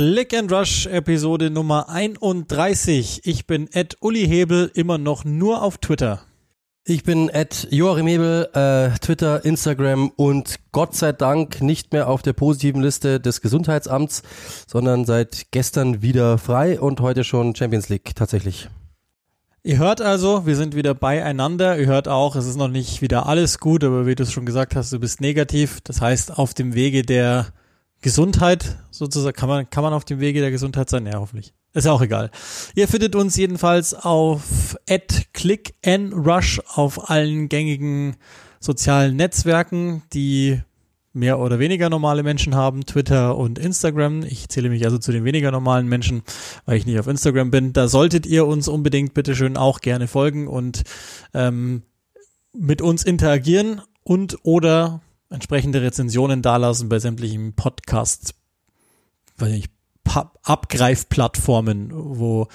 Click and Rush Episode Nummer 31. Ich bin Ed Uli Hebel, immer noch nur auf Twitter. Ich bin Ed Joachim Hebel, äh, Twitter, Instagram und Gott sei Dank nicht mehr auf der positiven Liste des Gesundheitsamts, sondern seit gestern wieder frei und heute schon Champions League tatsächlich. Ihr hört also, wir sind wieder beieinander. Ihr hört auch, es ist noch nicht wieder alles gut, aber wie du es schon gesagt hast, du bist negativ. Das heißt, auf dem Wege der Gesundheit sozusagen, kann man, kann man auf dem Wege der Gesundheit sein? Ja, hoffentlich. Ist ja auch egal. Ihr findet uns jedenfalls auf @clickandrush auf allen gängigen sozialen Netzwerken, die mehr oder weniger normale Menschen haben, Twitter und Instagram. Ich zähle mich also zu den weniger normalen Menschen, weil ich nicht auf Instagram bin. Da solltet ihr uns unbedingt bitteschön auch gerne folgen und ähm, mit uns interagieren und oder entsprechende Rezensionen dalassen bei sämtlichen Podcasts, weiß nicht, Abgreifplattformen, wo,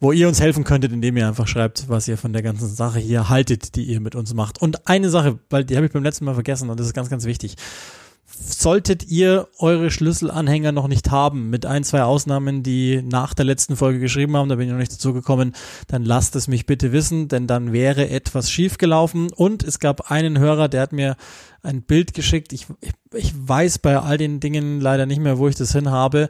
wo ihr uns helfen könntet, indem ihr einfach schreibt, was ihr von der ganzen Sache hier haltet, die ihr mit uns macht. Und eine Sache, weil die habe ich beim letzten Mal vergessen und das ist ganz, ganz wichtig solltet ihr eure Schlüsselanhänger noch nicht haben, mit ein, zwei Ausnahmen, die nach der letzten Folge geschrieben haben, da bin ich noch nicht dazu gekommen, dann lasst es mich bitte wissen, denn dann wäre etwas schiefgelaufen. Und es gab einen Hörer, der hat mir ein Bild geschickt. Ich, ich, ich weiß bei all den Dingen leider nicht mehr, wo ich das hin habe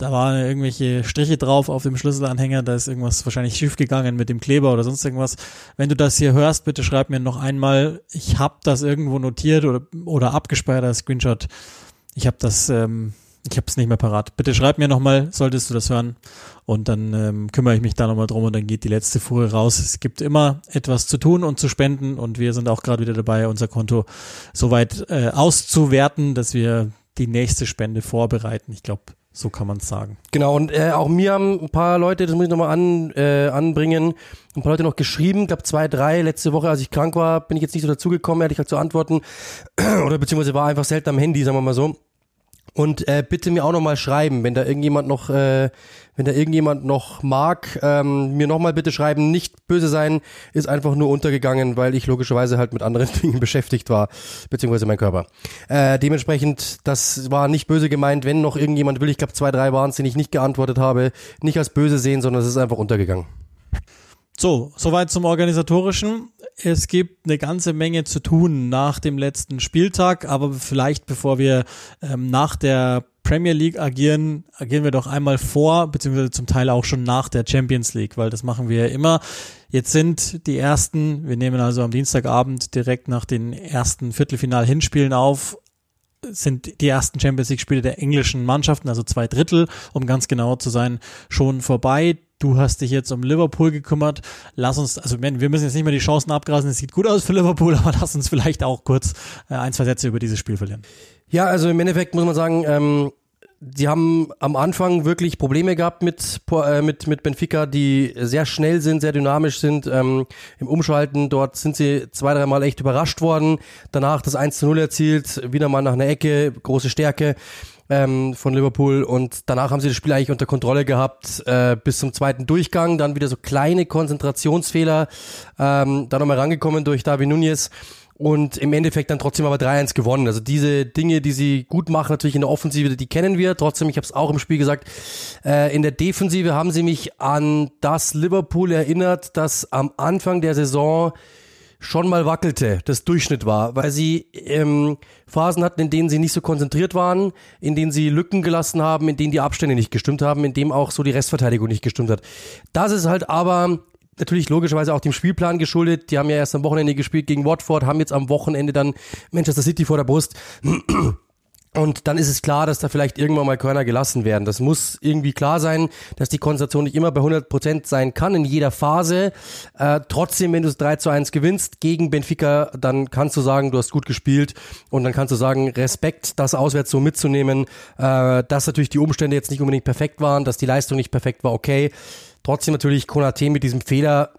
da waren irgendwelche Striche drauf auf dem Schlüsselanhänger, da ist irgendwas wahrscheinlich schief gegangen mit dem Kleber oder sonst irgendwas. Wenn du das hier hörst, bitte schreib mir noch einmal, ich habe das irgendwo notiert oder, oder abgespeichert als Screenshot. Ich habe das, ähm, ich habe es nicht mehr parat. Bitte schreib mir nochmal, solltest du das hören und dann ähm, kümmere ich mich da nochmal drum und dann geht die letzte Fuhre raus. Es gibt immer etwas zu tun und zu spenden und wir sind auch gerade wieder dabei, unser Konto soweit äh, auszuwerten, dass wir die nächste Spende vorbereiten. Ich glaube, so kann man es sagen. Genau, und äh, auch mir haben ein paar Leute, das muss ich nochmal an, äh, anbringen, ein paar Leute noch geschrieben, gab zwei, drei. Letzte Woche, als ich krank war, bin ich jetzt nicht so dazugekommen, ehrlich gesagt zu antworten. Oder beziehungsweise war einfach selten am Handy, sagen wir mal so. Und äh, bitte mir auch nochmal schreiben, wenn da irgendjemand noch, äh, wenn da irgendjemand noch mag, ähm, mir nochmal bitte schreiben. Nicht böse sein, ist einfach nur untergegangen, weil ich logischerweise halt mit anderen Dingen beschäftigt war, beziehungsweise mein Körper. Äh, dementsprechend, das war nicht böse gemeint. Wenn noch irgendjemand will, ich glaube zwei, drei waren es, den ich nicht geantwortet habe, nicht als böse sehen, sondern es ist einfach untergegangen. So, soweit zum Organisatorischen. Es gibt eine ganze Menge zu tun nach dem letzten Spieltag, aber vielleicht bevor wir ähm, nach der Premier League agieren, agieren wir doch einmal vor, beziehungsweise zum Teil auch schon nach der Champions League, weil das machen wir ja immer. Jetzt sind die ersten, wir nehmen also am Dienstagabend direkt nach den ersten Viertelfinal-Hinspielen auf, sind die ersten Champions League Spiele der englischen Mannschaften, also zwei Drittel, um ganz genau zu sein, schon vorbei. Du hast dich jetzt um Liverpool gekümmert. Lass uns, also wir müssen jetzt nicht mehr die Chancen abgrasen. Es sieht gut aus für Liverpool, aber lass uns vielleicht auch kurz äh, ein, zwei Sätze über dieses Spiel verlieren. Ja, also im Endeffekt muss man sagen, ähm, die haben am Anfang wirklich Probleme gehabt mit, äh, mit, mit Benfica, die sehr schnell sind, sehr dynamisch sind. Ähm, Im Umschalten dort sind sie zwei, dreimal echt überrascht worden. Danach das 1 zu 0 erzielt, wieder mal nach einer Ecke, große Stärke ähm, von Liverpool und danach haben sie das Spiel eigentlich unter Kontrolle gehabt äh, bis zum zweiten Durchgang, dann wieder so kleine Konzentrationsfehler, ähm, dann nochmal rangekommen durch David Nunez und im Endeffekt dann trotzdem aber 3-1 gewonnen. Also diese Dinge, die sie gut machen, natürlich in der Offensive, die kennen wir. Trotzdem, ich habe es auch im Spiel gesagt, äh, in der Defensive haben sie mich an das Liverpool erinnert, das am Anfang der Saison schon mal wackelte, das Durchschnitt war, weil sie ähm, Phasen hatten, in denen sie nicht so konzentriert waren, in denen sie Lücken gelassen haben, in denen die Abstände nicht gestimmt haben, in dem auch so die Restverteidigung nicht gestimmt hat. Das ist halt aber natürlich logischerweise auch dem Spielplan geschuldet. Die haben ja erst am Wochenende gespielt gegen Watford, haben jetzt am Wochenende dann Manchester City vor der Brust. Und dann ist es klar, dass da vielleicht irgendwann mal Körner gelassen werden. Das muss irgendwie klar sein, dass die Konzentration nicht immer bei 100 Prozent sein kann in jeder Phase. Äh, trotzdem, wenn du es 3 zu 1 gewinnst gegen Benfica, dann kannst du sagen, du hast gut gespielt und dann kannst du sagen, Respekt, das auswärts so mitzunehmen, äh, dass natürlich die Umstände jetzt nicht unbedingt perfekt waren, dass die Leistung nicht perfekt war, okay. Trotzdem natürlich Konate mit diesem Fehler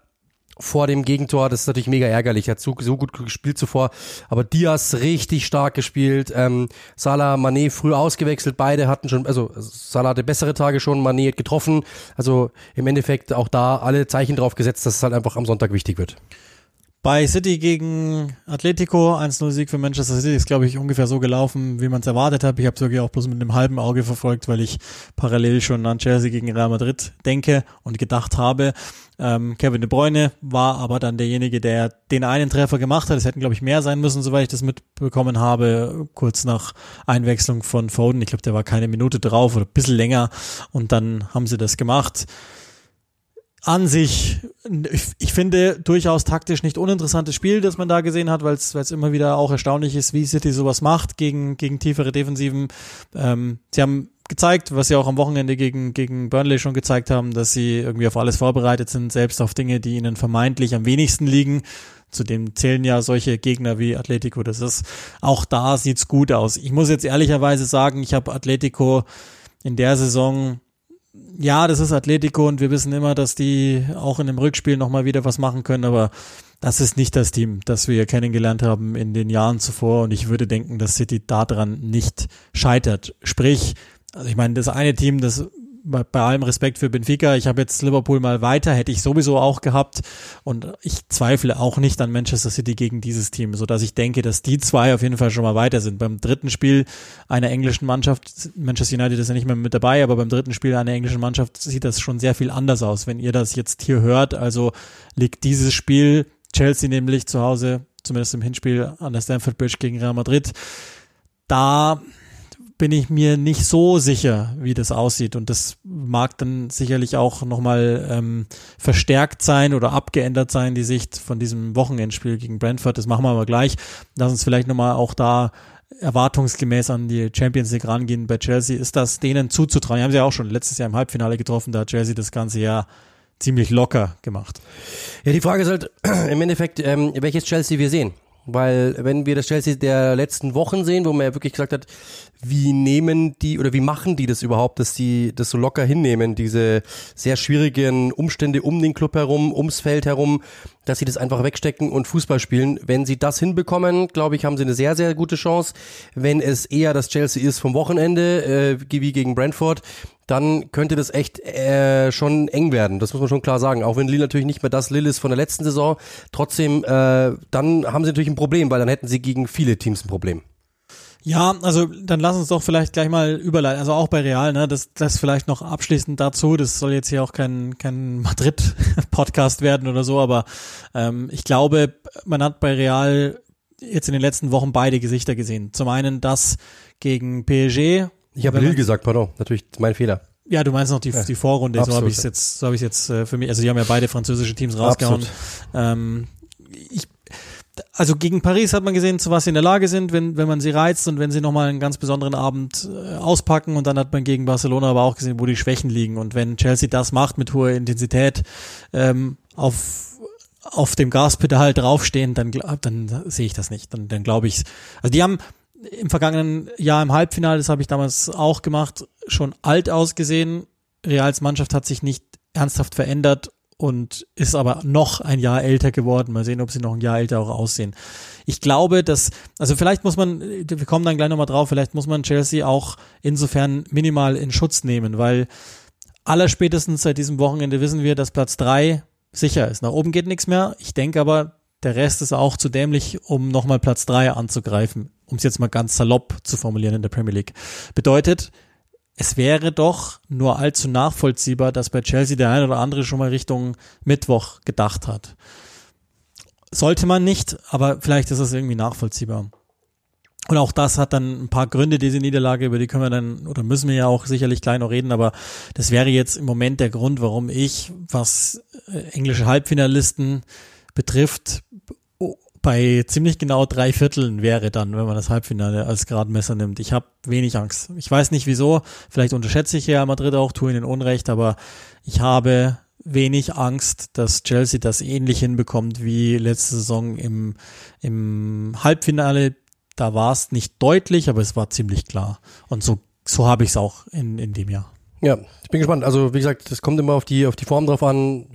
vor dem Gegentor, das ist natürlich mega ärgerlich. Er hat so, so gut gespielt zuvor. Aber Diaz richtig stark gespielt. Ähm, Salah, Mané früh ausgewechselt. Beide hatten schon, also Salah hatte bessere Tage schon, Mané hat getroffen. Also im Endeffekt auch da alle Zeichen drauf gesetzt, dass es halt einfach am Sonntag wichtig wird. Bei City gegen Atletico, 1-0-Sieg für Manchester City, ist, glaube ich, ungefähr so gelaufen, wie man es erwartet hat. Ich habe es wirklich auch bloß mit einem halben Auge verfolgt, weil ich parallel schon an Chelsea gegen Real Madrid denke und gedacht habe. Ähm, Kevin De Bruyne war aber dann derjenige, der den einen Treffer gemacht hat. Es hätten, glaube ich, mehr sein müssen, soweit ich das mitbekommen habe, kurz nach Einwechslung von Foden. Ich glaube, der war keine Minute drauf oder ein bisschen länger und dann haben sie das gemacht an sich, ich, ich, finde durchaus taktisch nicht uninteressantes Spiel, das man da gesehen hat, weil es immer wieder auch erstaunlich ist, wie City sowas macht gegen, gegen tiefere Defensiven. Ähm, sie haben gezeigt, was sie auch am Wochenende gegen, gegen Burnley schon gezeigt haben, dass sie irgendwie auf alles vorbereitet sind, selbst auf Dinge, die ihnen vermeintlich am wenigsten liegen. Zudem zählen ja solche Gegner wie Atletico. Das ist auch da sieht's gut aus. Ich muss jetzt ehrlicherweise sagen, ich habe Atletico in der Saison ja, das ist Atletico und wir wissen immer, dass die auch in dem Rückspiel nochmal wieder was machen können, aber das ist nicht das Team, das wir kennengelernt haben in den Jahren zuvor und ich würde denken, dass City daran nicht scheitert. Sprich, also ich meine, das eine Team, das bei, bei allem Respekt für Benfica, ich habe jetzt Liverpool mal weiter, hätte ich sowieso auch gehabt und ich zweifle auch nicht an Manchester City gegen dieses Team, so dass ich denke, dass die zwei auf jeden Fall schon mal weiter sind. Beim dritten Spiel einer englischen Mannschaft, Manchester United ist ja nicht mehr mit dabei, aber beim dritten Spiel einer englischen Mannschaft sieht das schon sehr viel anders aus, wenn ihr das jetzt hier hört. Also liegt dieses Spiel Chelsea nämlich zu Hause, zumindest im Hinspiel an der Stamford Bridge gegen Real Madrid. Da bin ich mir nicht so sicher, wie das aussieht. Und das mag dann sicherlich auch nochmal ähm, verstärkt sein oder abgeändert sein, die Sicht von diesem Wochenendspiel gegen Brentford. Das machen wir aber gleich. Lass uns vielleicht nochmal auch da erwartungsgemäß an die Champions League rangehen bei Chelsea. Ist das denen zuzutrauen? Die haben sie ja auch schon letztes Jahr im Halbfinale getroffen. Da hat Chelsea das ganze Jahr ziemlich locker gemacht. Ja, die Frage ist halt im Endeffekt, ähm, welches Chelsea wir sehen. Weil wenn wir das Chelsea der letzten Wochen sehen, wo man ja wirklich gesagt hat, wie nehmen die oder wie machen die das überhaupt, dass die das so locker hinnehmen, diese sehr schwierigen Umstände um den Club herum, ums Feld herum, dass sie das einfach wegstecken und Fußball spielen. Wenn sie das hinbekommen, glaube ich, haben sie eine sehr, sehr gute Chance. Wenn es eher das Chelsea ist vom Wochenende, äh, wie gegen Brentford, dann könnte das echt äh, schon eng werden. Das muss man schon klar sagen. Auch wenn Lille natürlich nicht mehr das Lille ist von der letzten Saison, trotzdem, äh, dann haben sie natürlich ein Problem, weil dann hätten sie gegen viele Teams ein Problem. Ja, also dann lass uns doch vielleicht gleich mal überleiten, also auch bei Real, ne, das, das vielleicht noch abschließend dazu, das soll jetzt hier auch kein, kein Madrid-Podcast werden oder so, aber ähm, ich glaube, man hat bei Real jetzt in den letzten Wochen beide Gesichter gesehen. Zum einen das gegen PSG. Ich habe Lille gesagt, pardon, natürlich mein Fehler. Ja, du meinst noch die, ja, die Vorrunde, absolut. so habe ich es jetzt, so habe ich jetzt äh, für mich, also die haben ja beide französische Teams rausgehauen. Ähm, ich also gegen Paris hat man gesehen, zu was sie in der Lage sind, wenn, wenn man sie reizt und wenn sie nochmal einen ganz besonderen Abend äh, auspacken. Und dann hat man gegen Barcelona aber auch gesehen, wo die Schwächen liegen. Und wenn Chelsea das macht mit hoher Intensität, ähm, auf, auf dem Gaspedal draufstehen, dann, dann sehe ich das nicht. Dann, dann glaube ich Also die haben im vergangenen Jahr im Halbfinale, das habe ich damals auch gemacht, schon alt ausgesehen. Reals Mannschaft hat sich nicht ernsthaft verändert und ist aber noch ein Jahr älter geworden. Mal sehen, ob sie noch ein Jahr älter auch aussehen. Ich glaube, dass, also vielleicht muss man, wir kommen dann gleich nochmal drauf, vielleicht muss man Chelsea auch insofern minimal in Schutz nehmen, weil allerspätestens seit diesem Wochenende wissen wir, dass Platz drei sicher ist. Nach oben geht nichts mehr. Ich denke aber, der Rest ist auch zu dämlich, um nochmal Platz drei anzugreifen, um es jetzt mal ganz salopp zu formulieren in der Premier League. Bedeutet, es wäre doch nur allzu nachvollziehbar, dass bei Chelsea der eine oder andere schon mal Richtung Mittwoch gedacht hat. Sollte man nicht, aber vielleicht ist es irgendwie nachvollziehbar. Und auch das hat dann ein paar Gründe, diese Niederlage, über die können wir dann oder müssen wir ja auch sicherlich gleich noch reden, aber das wäre jetzt im Moment der Grund, warum ich, was äh, englische Halbfinalisten betrifft, bei ziemlich genau drei Vierteln wäre dann, wenn man das Halbfinale als Gradmesser nimmt. Ich habe wenig Angst. Ich weiß nicht wieso. Vielleicht unterschätze ich ja Madrid auch, tue ihnen Unrecht, aber ich habe wenig Angst, dass Chelsea das ähnlich hinbekommt wie letzte Saison im, im Halbfinale. Da war es nicht deutlich, aber es war ziemlich klar. Und so, so habe ich es auch in, in dem Jahr. Ja, ich bin gespannt. Also wie gesagt, das kommt immer auf die auf die Form drauf an.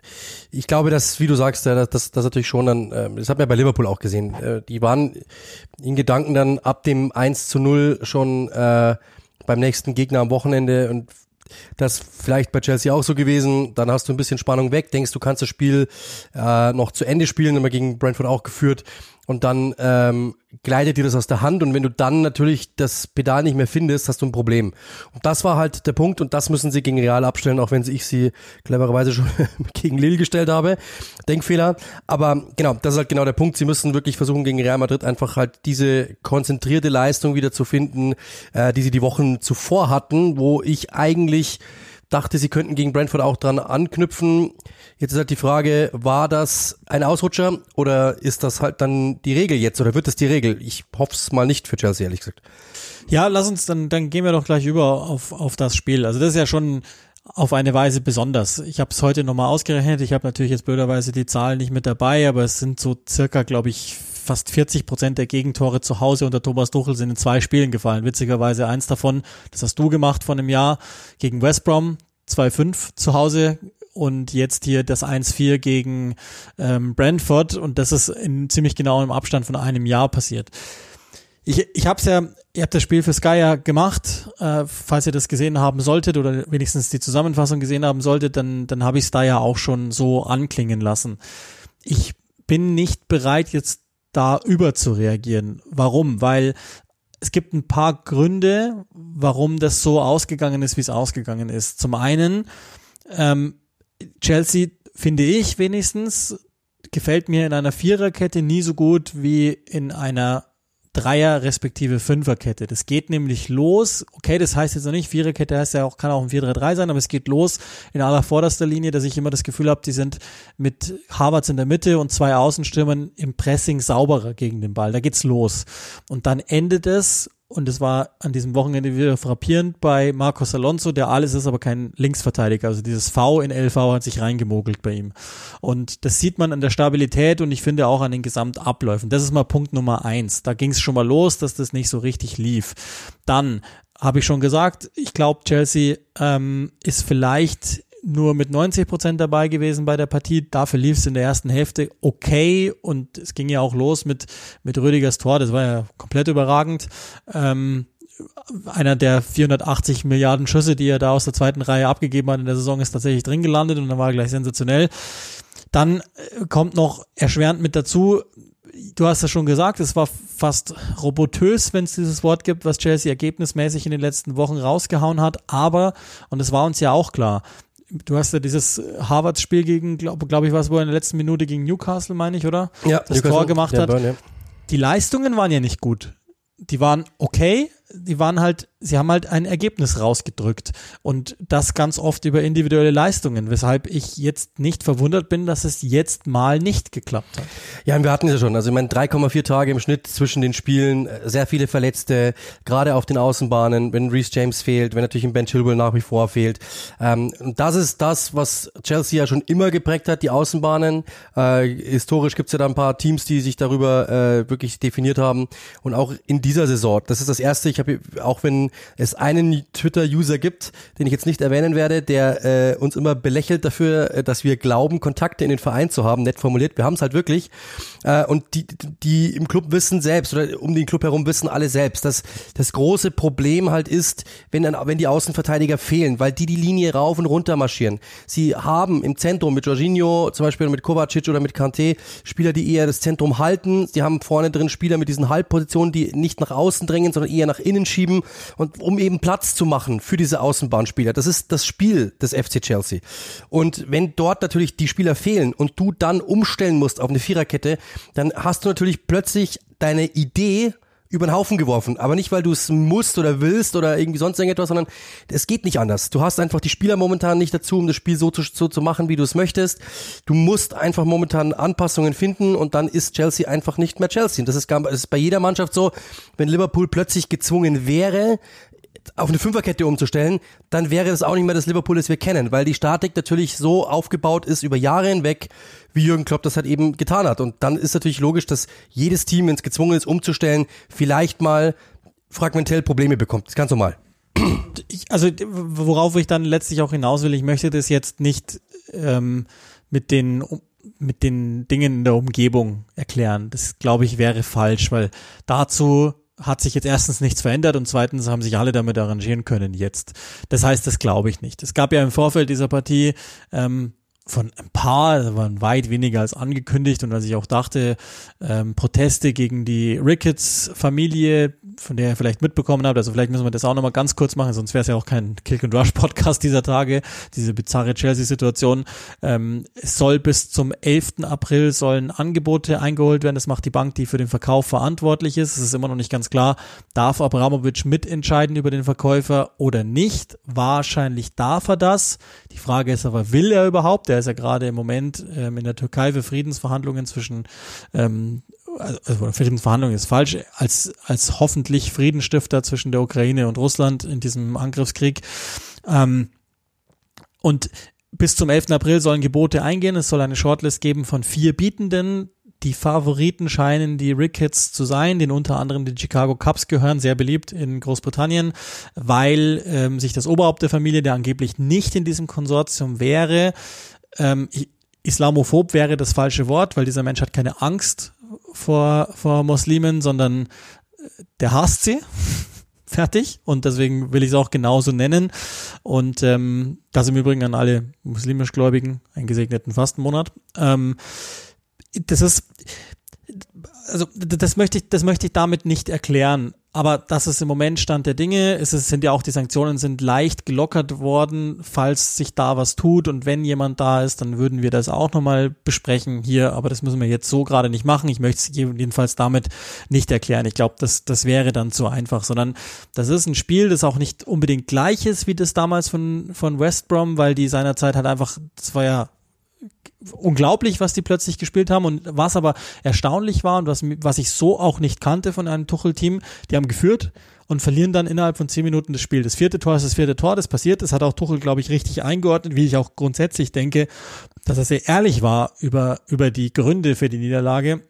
Ich glaube, dass, wie du sagst, das, das, das natürlich schon dann, äh, das hat man ja bei Liverpool auch gesehen. Äh, die waren in Gedanken dann ab dem 1 zu 0 schon äh, beim nächsten Gegner am Wochenende und das vielleicht bei Chelsea auch so gewesen. Dann hast du ein bisschen Spannung weg, denkst, du kannst das Spiel äh, noch zu Ende spielen, immer gegen Brentford auch geführt und dann ähm, gleitet dir das aus der Hand und wenn du dann natürlich das Pedal nicht mehr findest, hast du ein Problem. Und das war halt der Punkt und das müssen sie gegen Real abstellen, auch wenn ich sie clevererweise schon gegen Lille gestellt habe. Denkfehler. Aber genau, das ist halt genau der Punkt. Sie müssen wirklich versuchen, gegen Real Madrid einfach halt diese konzentrierte Leistung wieder zu finden, äh, die sie die Wochen zuvor hatten, wo ich eigentlich dachte, sie könnten gegen Brentford auch dran anknüpfen. Jetzt ist halt die Frage, war das ein Ausrutscher oder ist das halt dann die Regel jetzt oder wird es die Regel? Ich hoffe es mal nicht für Chelsea, ehrlich gesagt. Ja, lass uns dann, dann gehen wir doch gleich über auf, auf das Spiel. Also das ist ja schon auf eine Weise besonders. Ich habe es heute nochmal ausgerechnet. Ich habe natürlich jetzt blöderweise die Zahlen nicht mit dabei, aber es sind so circa, glaube ich, fast 40 Prozent der Gegentore zu Hause unter Thomas Tuchel sind in zwei Spielen gefallen. Witzigerweise eins davon, das hast du gemacht von einem Jahr gegen West Brom, 2-5 zu Hause und jetzt hier das 1-4 gegen ähm, Brentford und das ist in ziemlich genau im Abstand von einem Jahr passiert. Ich, ich habe es ja, ihr habt das Spiel für Sky ja gemacht, äh, falls ihr das gesehen haben solltet oder wenigstens die Zusammenfassung gesehen haben solltet, dann, dann habe ich es da ja auch schon so anklingen lassen. Ich bin nicht bereit, jetzt da über zu reagieren. Warum? Weil es gibt ein paar Gründe, warum das so ausgegangen ist, wie es ausgegangen ist. Zum einen, ähm, Chelsea, finde ich wenigstens, gefällt mir in einer Viererkette nie so gut wie in einer Dreier- respektive Fünferkette. Das geht nämlich los. Okay, das heißt jetzt noch nicht, Viererkette heißt ja auch, kann auch ein 4-3-3 sein, aber es geht los in aller vorderster Linie, dass ich immer das Gefühl habe, die sind mit Harvards in der Mitte und zwei Außenstürmern im Pressing sauberer gegen den Ball. Da geht's los. Und dann endet es und es war an diesem Wochenende wieder frappierend bei Marcos Alonso, der alles ist, aber kein Linksverteidiger. Also dieses V in LV hat sich reingemogelt bei ihm. Und das sieht man an der Stabilität und ich finde auch an den Gesamtabläufen. Das ist mal Punkt Nummer eins. Da ging es schon mal los, dass das nicht so richtig lief. Dann habe ich schon gesagt, ich glaube, Chelsea ähm, ist vielleicht nur mit 90 Prozent dabei gewesen bei der Partie. Dafür lief es in der ersten Hälfte okay und es ging ja auch los mit, mit Rüdigers Tor. Das war ja komplett überragend. Ähm, einer der 480 Milliarden Schüsse, die er da aus der zweiten Reihe abgegeben hat in der Saison, ist tatsächlich drin gelandet und dann war er gleich sensationell. Dann äh, kommt noch erschwerend mit dazu, du hast ja schon gesagt, es war fast robotös, wenn es dieses Wort gibt, was Chelsea ergebnismäßig in den letzten Wochen rausgehauen hat. Aber, und es war uns ja auch klar, du hast ja dieses Harvards-Spiel gegen, glaube glaub ich, was wo er in der letzten Minute gegen Newcastle, meine ich, oder? Ja, das Newcastle, Tor gemacht hat. Burn, ja. Die Leistungen waren ja nicht gut. Die waren okay, die waren halt, sie haben halt ein Ergebnis rausgedrückt und das ganz oft über individuelle Leistungen, weshalb ich jetzt nicht verwundert bin, dass es jetzt mal nicht geklappt hat. Ja, und wir hatten es ja schon, also ich meine 3,4 Tage im Schnitt zwischen den Spielen, äh, sehr viele Verletzte, gerade auf den Außenbahnen, wenn Reece James fehlt, wenn natürlich ein Ben Chilwell nach wie vor fehlt. Ähm, das ist das, was Chelsea ja schon immer geprägt hat, die Außenbahnen. Äh, historisch gibt es ja da ein paar Teams, die sich darüber äh, wirklich definiert haben und auch in dieser Saison. Das ist das erste, ich habe, auch wenn es einen Twitter-User gibt, den ich jetzt nicht erwähnen werde, der äh, uns immer belächelt dafür, äh, dass wir glauben, Kontakte in den Verein zu haben, nett formuliert. Wir haben es halt wirklich. Äh, und die, die im Club wissen selbst oder um den Club herum wissen alle selbst, dass das große Problem halt ist, wenn dann, wenn die Außenverteidiger fehlen, weil die die Linie rauf und runter marschieren. Sie haben im Zentrum mit Jorginho, zum Beispiel mit Kovacic oder mit Kante Spieler, die eher das Zentrum halten. Sie haben vorne drin Spieler mit diesen Halbpositionen, die nicht nach außen drängen, sondern eher nach innen schieben und um eben Platz zu machen für diese Außenbahnspieler. Das ist das Spiel des FC Chelsea. Und wenn dort natürlich die Spieler fehlen und du dann umstellen musst auf eine Viererkette, dann hast du natürlich plötzlich deine Idee über den Haufen geworfen. Aber nicht, weil du es musst oder willst oder irgendwie sonst irgendetwas, sondern es geht nicht anders. Du hast einfach die Spieler momentan nicht dazu, um das Spiel so zu, so zu machen, wie du es möchtest. Du musst einfach momentan Anpassungen finden und dann ist Chelsea einfach nicht mehr Chelsea. Und das ist, das ist bei jeder Mannschaft so, wenn Liverpool plötzlich gezwungen wäre, auf eine Fünferkette umzustellen, dann wäre das auch nicht mehr das Liverpool, das wir kennen, weil die Statik natürlich so aufgebaut ist über Jahre hinweg, wie Jürgen Klopp das halt eben getan hat. Und dann ist natürlich logisch, dass jedes Team, wenn es gezwungen ist, umzustellen, vielleicht mal fragmentell Probleme bekommt. Das ist ganz normal. Also worauf ich dann letztlich auch hinaus will, ich möchte das jetzt nicht ähm, mit den mit den Dingen in der Umgebung erklären. Das glaube ich wäre falsch, weil dazu hat sich jetzt erstens nichts verändert und zweitens haben sich alle damit arrangieren können jetzt. Das heißt, das glaube ich nicht. Es gab ja im Vorfeld dieser Partie ähm, von ein paar, das waren weit weniger als angekündigt und als ich auch dachte, ähm, Proteste gegen die Ricketts-Familie, von der ihr vielleicht mitbekommen habt, also vielleicht müssen wir das auch nochmal ganz kurz machen, sonst wäre es ja auch kein Kick and Rush Podcast dieser Tage, diese bizarre Chelsea-Situation. Ähm, es soll bis zum 11. April sollen Angebote eingeholt werden, das macht die Bank, die für den Verkauf verantwortlich ist. Es ist immer noch nicht ganz klar, darf Abramovic mitentscheiden über den Verkäufer oder nicht? Wahrscheinlich darf er das. Die Frage ist aber, will er überhaupt? Der ist ja gerade im Moment ähm, in der Türkei für Friedensverhandlungen zwischen ähm, also Friedensverhandlungen ist falsch, als, als hoffentlich Friedensstifter zwischen der Ukraine und Russland in diesem Angriffskrieg. Ähm, und bis zum 11. April sollen Gebote eingehen. Es soll eine Shortlist geben von vier Bietenden. Die Favoriten scheinen die Rickets zu sein, den unter anderem die Chicago Cubs gehören, sehr beliebt in Großbritannien, weil ähm, sich das Oberhaupt der Familie, der angeblich nicht in diesem Konsortium wäre, ähm, Islamophob wäre das falsche Wort, weil dieser Mensch hat keine Angst vor, vor Muslimen, sondern äh, der hasst sie. Fertig. Und deswegen will ich es auch genauso nennen. Und ähm, das im Übrigen an alle muslimisch Gläubigen einen gesegneten Fastenmonat. Ähm, das ist, also das möchte ich, das möchte ich damit nicht erklären. Aber das ist im Moment Stand der Dinge. Es sind ja auch die Sanktionen sind leicht gelockert worden, falls sich da was tut. Und wenn jemand da ist, dann würden wir das auch nochmal besprechen hier. Aber das müssen wir jetzt so gerade nicht machen. Ich möchte es jedenfalls damit nicht erklären. Ich glaube, das, das wäre dann zu einfach, sondern das ist ein Spiel, das auch nicht unbedingt gleich ist wie das damals von, von West Brom, weil die seinerzeit halt einfach, das war ja unglaublich, was die plötzlich gespielt haben und was aber erstaunlich war und was, was ich so auch nicht kannte von einem Tuchel-Team, die haben geführt und verlieren dann innerhalb von zehn Minuten das Spiel. Das vierte Tor ist das vierte Tor, das passiert. Das hat auch Tuchel, glaube ich, richtig eingeordnet, wie ich auch grundsätzlich denke, dass er sehr ehrlich war über, über die Gründe für die Niederlage,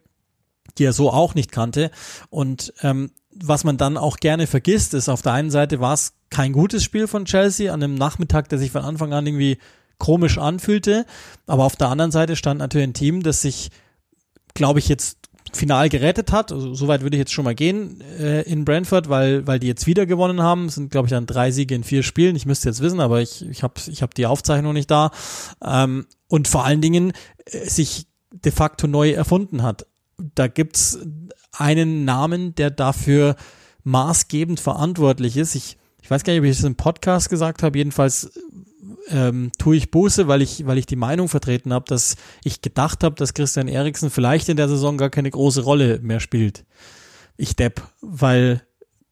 die er so auch nicht kannte. Und ähm, was man dann auch gerne vergisst, ist, auf der einen Seite war es kein gutes Spiel von Chelsea an einem Nachmittag, der sich von Anfang an irgendwie komisch anfühlte. Aber auf der anderen Seite stand natürlich ein Team, das sich, glaube ich, jetzt final gerettet hat. Also, Soweit würde ich jetzt schon mal gehen äh, in Brentford, weil, weil die jetzt wieder gewonnen haben. Es sind, glaube ich, dann drei Siege in vier Spielen. Ich müsste jetzt wissen, aber ich, ich habe ich hab die Aufzeichnung nicht da. Ähm, und vor allen Dingen äh, sich de facto neu erfunden hat. Da gibt's einen Namen, der dafür maßgebend verantwortlich ist. Ich, ich weiß gar nicht, ob ich das im Podcast gesagt habe. Jedenfalls ähm, tue ich Buße, weil ich, weil ich die Meinung vertreten habe, dass ich gedacht habe, dass Christian Eriksen vielleicht in der Saison gar keine große Rolle mehr spielt. Ich depp, weil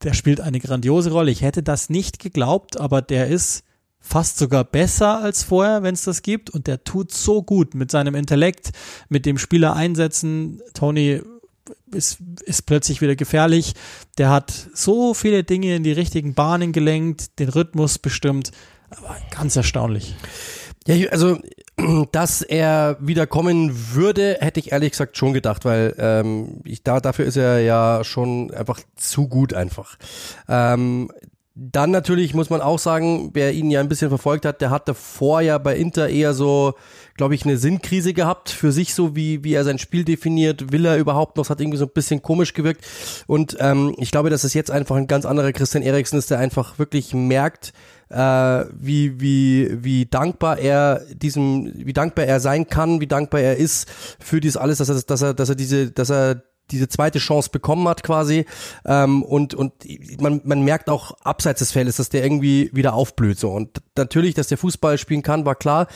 der spielt eine grandiose Rolle. Ich hätte das nicht geglaubt, aber der ist fast sogar besser als vorher, wenn es das gibt. Und der tut so gut mit seinem Intellekt, mit dem Spieler einsetzen. Tony ist, ist plötzlich wieder gefährlich. Der hat so viele Dinge in die richtigen Bahnen gelenkt, den Rhythmus bestimmt. Aber ganz erstaunlich. Ja, also dass er wieder kommen würde, hätte ich ehrlich gesagt schon gedacht, weil ähm, ich da dafür ist er ja schon einfach zu gut einfach. Ähm, dann natürlich muss man auch sagen, wer ihn ja ein bisschen verfolgt hat, der hatte vorher bei Inter eher so, glaube ich, eine Sinnkrise gehabt für sich, so wie, wie er sein Spiel definiert. Will er überhaupt noch? Das hat irgendwie so ein bisschen komisch gewirkt. Und ähm, ich glaube, dass es jetzt einfach ein ganz anderer Christian Eriksen ist, der einfach wirklich merkt, äh, wie, wie, wie dankbar er diesem, wie dankbar er sein kann, wie dankbar er ist für dies alles, dass er, dass er, dass er diese, dass er diese zweite Chance bekommen hat quasi. Ähm, und und man man merkt auch abseits des Feldes, dass der irgendwie wieder aufblüht so. Und natürlich, dass der Fußball spielen kann, war klar.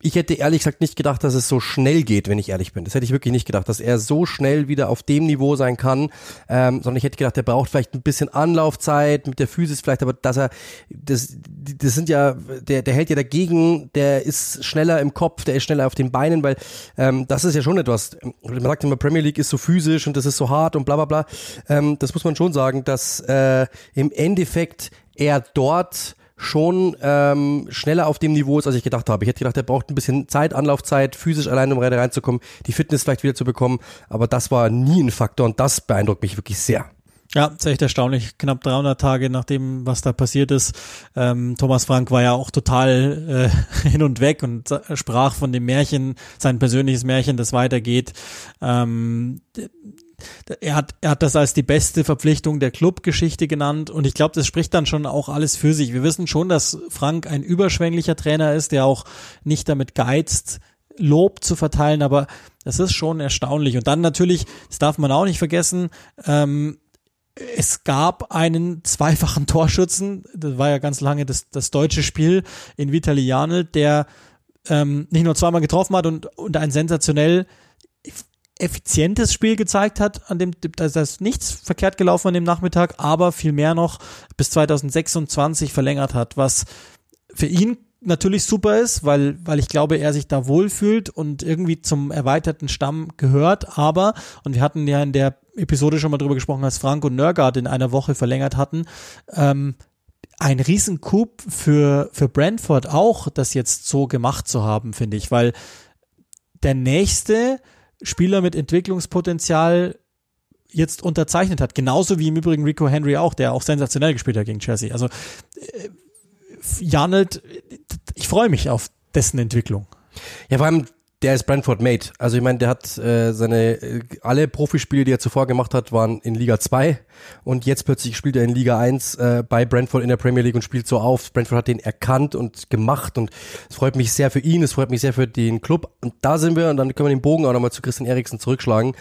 Ich hätte ehrlich gesagt nicht gedacht, dass es so schnell geht, wenn ich ehrlich bin. Das hätte ich wirklich nicht gedacht, dass er so schnell wieder auf dem Niveau sein kann, ähm, sondern ich hätte gedacht, er braucht vielleicht ein bisschen Anlaufzeit mit der Physis vielleicht, aber dass er, das, das sind ja, der, der hält ja dagegen, der ist schneller im Kopf, der ist schneller auf den Beinen, weil ähm, das ist ja schon etwas, man sagt immer, Premier League ist so physisch und das ist so hart und bla bla bla. Ähm, das muss man schon sagen, dass äh, im Endeffekt er dort schon ähm, schneller auf dem Niveau ist, als ich gedacht habe. Ich hätte gedacht, er braucht ein bisschen Zeit, Anlaufzeit, physisch allein, um reinzukommen, die Fitness vielleicht wieder zu bekommen. Aber das war nie ein Faktor und das beeindruckt mich wirklich sehr. Ja, ist echt erstaunlich. Knapp 300 Tage nach dem, was da passiert ist. Ähm, Thomas Frank war ja auch total äh, hin und weg und sprach von dem Märchen, sein persönliches Märchen, das weitergeht. Ähm, er hat, er hat das als die beste Verpflichtung der Clubgeschichte genannt und ich glaube, das spricht dann schon auch alles für sich. Wir wissen schon, dass Frank ein überschwänglicher Trainer ist, der auch nicht damit geizt, Lob zu verteilen, aber das ist schon erstaunlich. Und dann natürlich, das darf man auch nicht vergessen, ähm, es gab einen zweifachen Torschützen, das war ja ganz lange das, das deutsche Spiel in Vitali Janel, der ähm, nicht nur zweimal getroffen hat und, und ein sensationell effizientes Spiel gezeigt hat, an dem da ist nichts verkehrt gelaufen an dem Nachmittag, aber viel mehr noch bis 2026 verlängert hat, was für ihn natürlich super ist, weil, weil ich glaube, er sich da wohlfühlt und irgendwie zum erweiterten Stamm gehört. Aber, und wir hatten ja in der Episode schon mal drüber gesprochen, als Frank und Nörgard in einer Woche verlängert hatten, ähm, ein Riesencoup für, für Brentford auch, das jetzt so gemacht zu haben, finde ich, weil der nächste Spieler mit Entwicklungspotenzial jetzt unterzeichnet hat. Genauso wie im Übrigen Rico Henry auch, der auch sensationell gespielt hat gegen Chelsea. Also äh, Janelt, ich freue mich auf dessen Entwicklung. Ja, vor allem der ist Brentford Mate. Also ich meine, der hat äh, seine äh, alle Profispiele, die er zuvor gemacht hat, waren in Liga 2 und jetzt plötzlich spielt er in Liga 1 äh, bei Brentford in der Premier League und spielt so auf. Brentford hat den erkannt und gemacht und es freut mich sehr für ihn, es freut mich sehr für den Club und da sind wir und dann können wir den Bogen auch nochmal zu Christian Eriksen zurückschlagen.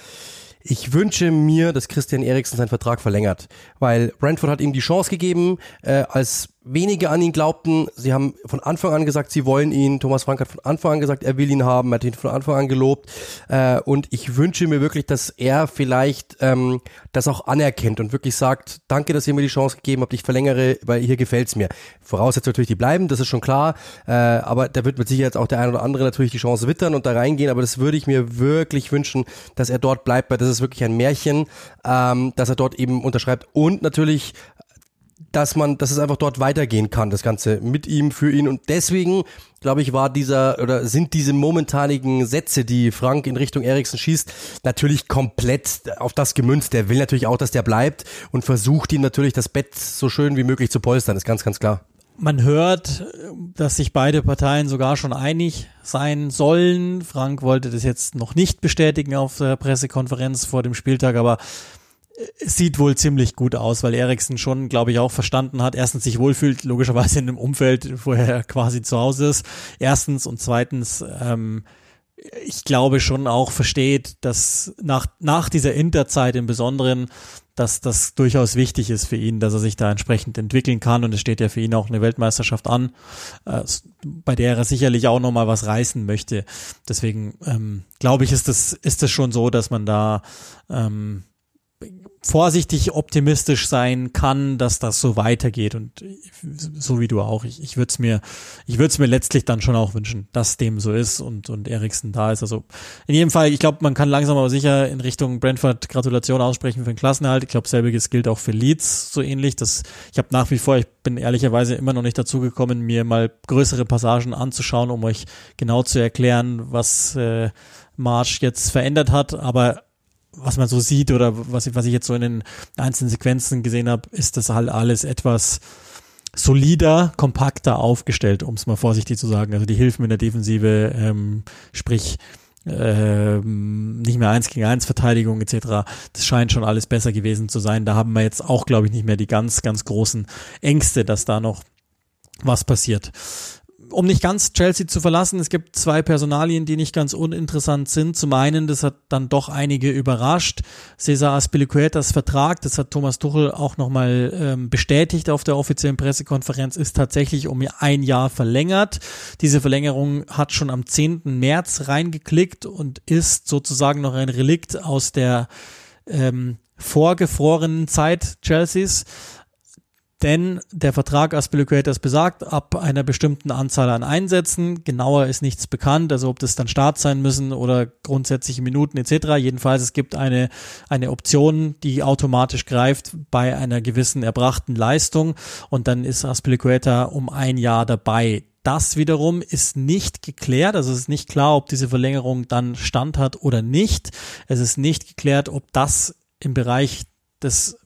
Ich wünsche mir, dass Christian Eriksen seinen Vertrag verlängert, weil Brentford hat ihm die Chance gegeben, äh, als wenige an ihn glaubten. Sie haben von Anfang an gesagt, sie wollen ihn. Thomas Frank hat von Anfang an gesagt, er will ihn haben. Er hat ihn von Anfang an gelobt. Äh, und ich wünsche mir wirklich, dass er vielleicht ähm, das auch anerkennt und wirklich sagt, danke, dass ihr mir die Chance gegeben habt. Ich verlängere, weil hier gefällt's mir. Voraussetzung natürlich, die bleiben, das ist schon klar. Äh, aber da wird mit Sicherheit auch der ein oder andere natürlich die Chance wittern und da reingehen. Aber das würde ich mir wirklich wünschen, dass er dort bleibt, weil das ist wirklich ein Märchen, ähm, dass er dort eben unterschreibt. Und natürlich dass man, dass es einfach dort weitergehen kann, das Ganze mit ihm, für ihn. Und deswegen, glaube ich, war dieser oder sind diese momentanigen Sätze, die Frank in Richtung Eriksen schießt, natürlich komplett auf das gemünzt. Der will natürlich auch, dass der bleibt und versucht ihm natürlich das Bett so schön wie möglich zu polstern, ist ganz, ganz klar. Man hört, dass sich beide Parteien sogar schon einig sein sollen. Frank wollte das jetzt noch nicht bestätigen auf der Pressekonferenz vor dem Spieltag, aber sieht wohl ziemlich gut aus, weil Eriksen schon, glaube ich, auch verstanden hat, erstens sich wohlfühlt, logischerweise in einem Umfeld, wo er quasi zu Hause ist. Erstens und zweitens, ähm, ich glaube schon auch versteht, dass nach, nach dieser Interzeit im Besonderen, dass das durchaus wichtig ist für ihn, dass er sich da entsprechend entwickeln kann und es steht ja für ihn auch eine Weltmeisterschaft an, äh, bei der er sicherlich auch nochmal was reißen möchte. Deswegen ähm, glaube ich, ist das, ist das schon so, dass man da ähm, vorsichtig optimistisch sein kann, dass das so weitergeht und so wie du auch. Ich, ich würde es mir, ich würde es mir letztlich dann schon auch wünschen, dass dem so ist und und Eriksen da ist. Also in jedem Fall, ich glaube, man kann langsam aber sicher in Richtung Brentford Gratulation aussprechen für den Klassenhalt. Ich glaube, selbiges gilt auch für Leeds so ähnlich. Das, ich habe nach wie vor, ich bin ehrlicherweise immer noch nicht dazu gekommen, mir mal größere Passagen anzuschauen, um euch genau zu erklären, was äh, Marsch jetzt verändert hat. Aber was man so sieht oder was ich, was ich jetzt so in den einzelnen Sequenzen gesehen habe, ist das halt alles etwas solider, kompakter aufgestellt, um es mal vorsichtig zu sagen. Also die Hilfen in der Defensive, ähm, sprich ähm, nicht mehr eins gegen eins Verteidigung etc. Das scheint schon alles besser gewesen zu sein. Da haben wir jetzt auch, glaube ich, nicht mehr die ganz, ganz großen Ängste, dass da noch was passiert um nicht ganz Chelsea zu verlassen, es gibt zwei Personalien, die nicht ganz uninteressant sind. Zum einen, das hat dann doch einige überrascht, Cesar Aspilicuetas Vertrag, das hat Thomas Tuchel auch nochmal ähm, bestätigt auf der offiziellen Pressekonferenz, ist tatsächlich um ein Jahr verlängert. Diese Verlängerung hat schon am 10. März reingeklickt und ist sozusagen noch ein Relikt aus der ähm, vorgefrorenen Zeit Chelseas denn der Vertrag Aspilicuetas besagt, ab einer bestimmten Anzahl an Einsätzen, genauer ist nichts bekannt, also ob das dann Start sein müssen oder grundsätzliche Minuten etc. Jedenfalls, es gibt eine, eine Option, die automatisch greift bei einer gewissen erbrachten Leistung und dann ist Aspilicueta um ein Jahr dabei. Das wiederum ist nicht geklärt, also es ist nicht klar, ob diese Verlängerung dann Stand hat oder nicht. Es ist nicht geklärt, ob das im Bereich des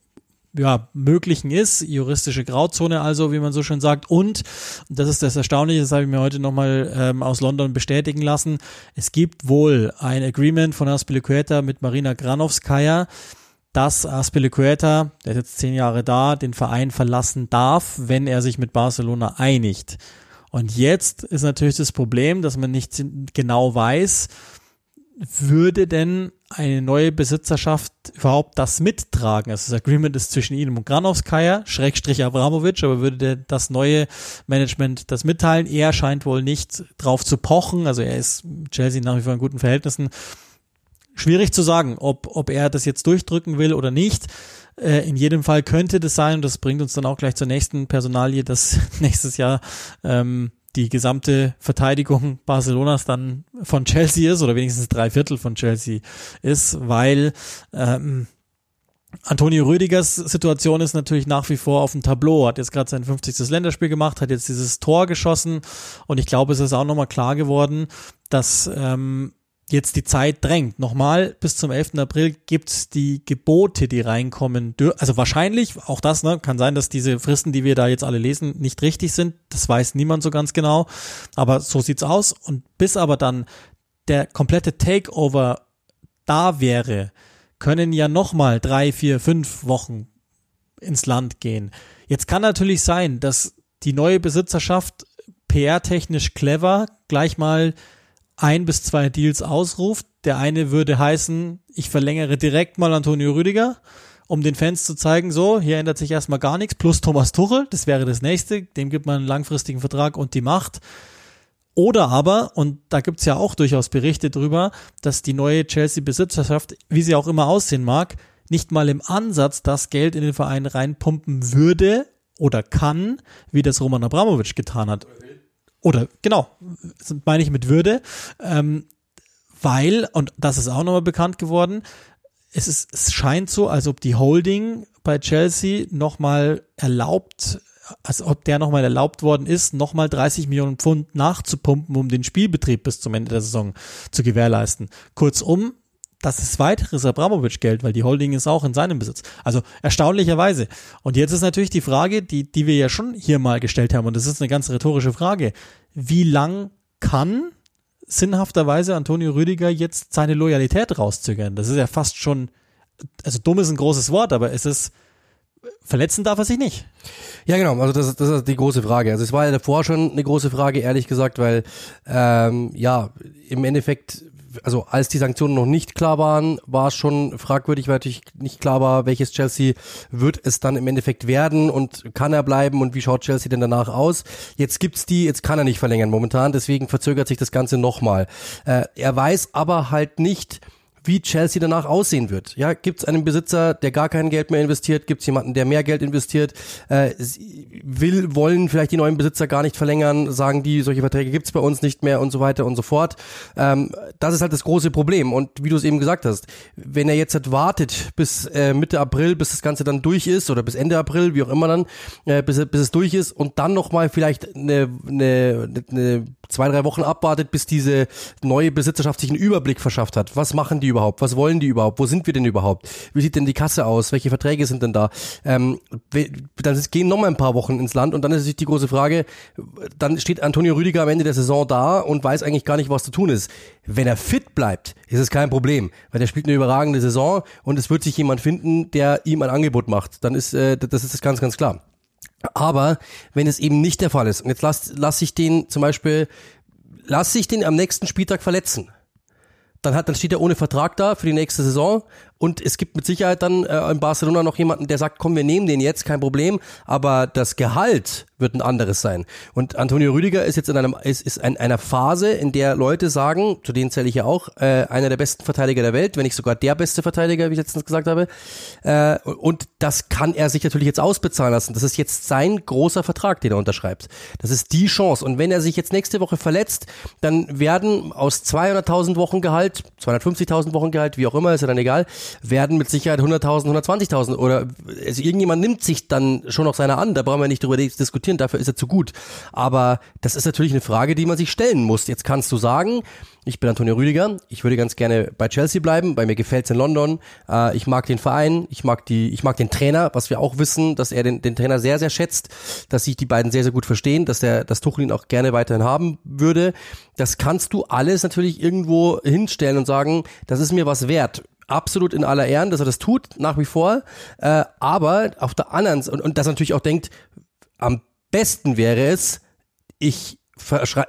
ja, Möglichen ist, juristische Grauzone also, wie man so schön sagt. Und, das ist das Erstaunliche, das habe ich mir heute nochmal ähm, aus London bestätigen lassen, es gibt wohl ein Agreement von Aspilicueta mit Marina Granovskaya, dass Aspilicueta, der ist jetzt zehn Jahre da, den Verein verlassen darf, wenn er sich mit Barcelona einigt. Und jetzt ist natürlich das Problem, dass man nicht genau weiß, würde denn eine neue Besitzerschaft überhaupt das mittragen? Also das Agreement ist zwischen ihm und Granovskaya, Schrägstrich Abramovic, aber würde das neue Management das mitteilen? Er scheint wohl nicht drauf zu pochen, also er ist Chelsea nach wie vor in guten Verhältnissen. Schwierig zu sagen, ob, ob er das jetzt durchdrücken will oder nicht. Äh, in jedem Fall könnte das sein, und das bringt uns dann auch gleich zur nächsten Personalie, dass nächstes Jahr ähm, die gesamte Verteidigung Barcelonas dann von Chelsea ist oder wenigstens drei Viertel von Chelsea ist, weil ähm, Antonio Rüdigers Situation ist natürlich nach wie vor auf dem Tableau, hat jetzt gerade sein 50. Länderspiel gemacht, hat jetzt dieses Tor geschossen und ich glaube, es ist auch nochmal klar geworden, dass ähm, jetzt die Zeit drängt. Nochmal, bis zum 11. April gibt's die Gebote, die reinkommen. Also wahrscheinlich, auch das, ne, kann sein, dass diese Fristen, die wir da jetzt alle lesen, nicht richtig sind. Das weiß niemand so ganz genau. Aber so sieht's aus. Und bis aber dann der komplette Takeover da wäre, können ja nochmal drei, vier, fünf Wochen ins Land gehen. Jetzt kann natürlich sein, dass die neue Besitzerschaft PR-technisch clever gleich mal ein bis zwei Deals ausruft. Der eine würde heißen, ich verlängere direkt mal Antonio Rüdiger, um den Fans zu zeigen, so, hier ändert sich erstmal gar nichts, plus Thomas Tuchel, das wäre das nächste, dem gibt man einen langfristigen Vertrag und die Macht. Oder aber, und da gibt's ja auch durchaus Berichte drüber, dass die neue Chelsea-Besitzerschaft, wie sie auch immer aussehen mag, nicht mal im Ansatz das Geld in den Verein reinpumpen würde oder kann, wie das Roman Abramovic getan hat. Oder genau, meine ich mit Würde, ähm, weil, und das ist auch nochmal bekannt geworden, es, ist, es scheint so, als ob die Holding bei Chelsea nochmal erlaubt, als ob der nochmal erlaubt worden ist, nochmal 30 Millionen Pfund nachzupumpen, um den Spielbetrieb bis zum Ende der Saison zu gewährleisten. Kurzum, das ist weiteres Abramovic-Geld, weil die Holding ist auch in seinem Besitz. Also erstaunlicherweise. Und jetzt ist natürlich die Frage, die, die wir ja schon hier mal gestellt haben, und das ist eine ganz rhetorische Frage. Wie lang kann sinnhafterweise Antonio Rüdiger jetzt seine Loyalität rauszögern? Das ist ja fast schon, also dumm ist ein großes Wort, aber es ist, verletzen darf er sich nicht. Ja, genau. Also das, das ist die große Frage. Also es war ja davor schon eine große Frage, ehrlich gesagt, weil ähm, ja im Endeffekt also als die Sanktionen noch nicht klar waren, war es schon fragwürdig, weil natürlich nicht klar war, welches Chelsea wird es dann im Endeffekt werden und kann er bleiben und wie schaut Chelsea denn danach aus. Jetzt gibt's die, jetzt kann er nicht verlängern momentan, deswegen verzögert sich das Ganze nochmal. Äh, er weiß aber halt nicht, wie Chelsea danach aussehen wird. Ja, gibt es einen Besitzer, der gar kein Geld mehr investiert? Gibt es jemanden, der mehr Geld investiert? Äh, will, wollen vielleicht die neuen Besitzer gar nicht verlängern? Sagen die, solche Verträge gibt es bei uns nicht mehr und so weiter und so fort. Ähm, das ist halt das große Problem. Und wie du es eben gesagt hast, wenn er jetzt halt wartet bis äh, Mitte April, bis das Ganze dann durch ist oder bis Ende April, wie auch immer dann, äh, bis, bis es durch ist und dann nochmal vielleicht eine, eine, eine zwei, drei Wochen abwartet, bis diese neue Besitzerschaft sich einen Überblick verschafft hat. Was machen die überhaupt? Was wollen die überhaupt? Wo sind wir denn überhaupt? Wie sieht denn die Kasse aus? Welche Verträge sind denn da? Ähm, dann gehen noch mal ein paar Wochen ins Land und dann ist natürlich die große Frage, dann steht Antonio Rüdiger am Ende der Saison da und weiß eigentlich gar nicht, was zu tun ist. Wenn er fit bleibt, ist es kein Problem, weil der spielt eine überragende Saison und es wird sich jemand finden, der ihm ein Angebot macht. Dann ist äh, das ist das ganz, ganz klar. Aber wenn es eben nicht der Fall ist, und jetzt lass, lass ich den zum Beispiel, lass ich den am nächsten Spieltag verletzen, dann hat, dann steht er ohne Vertrag da für die nächste Saison und es gibt mit Sicherheit dann äh, in Barcelona noch jemanden, der sagt, komm, wir nehmen den jetzt, kein Problem, aber das Gehalt wird ein anderes sein. Und Antonio Rüdiger ist jetzt in einem ist, ist in einer Phase, in der Leute sagen, zu denen zähle ich ja auch, äh, einer der besten Verteidiger der Welt, wenn nicht sogar der beste Verteidiger, wie ich letztens gesagt habe. Äh, und das kann er sich natürlich jetzt ausbezahlen lassen. Das ist jetzt sein großer Vertrag, den er unterschreibt. Das ist die Chance. Und wenn er sich jetzt nächste Woche verletzt, dann werden aus 200.000 Wochen Gehalt, 250.000 Wochen Gehalt, wie auch immer, ist ja dann egal, werden mit Sicherheit 100.000, 120.000 oder also irgendjemand nimmt sich dann schon noch seiner an, da brauchen wir nicht drüber diskutieren, dafür ist er zu gut. Aber das ist natürlich eine Frage, die man sich stellen muss. Jetzt kannst du sagen, ich bin Antonio Rüdiger. Ich würde ganz gerne bei Chelsea bleiben, bei mir gefällt's in London. Äh, ich mag den Verein, ich mag die, ich mag den Trainer, was wir auch wissen, dass er den, den Trainer sehr, sehr schätzt, dass sich die beiden sehr, sehr gut verstehen, dass der, das Tuchel ihn auch gerne weiterhin haben würde. Das kannst du alles natürlich irgendwo hinstellen und sagen, das ist mir was wert absolut in aller Ehren, dass er das tut, nach wie vor. Äh, aber auf der anderen und, und das natürlich auch denkt, am besten wäre es, ich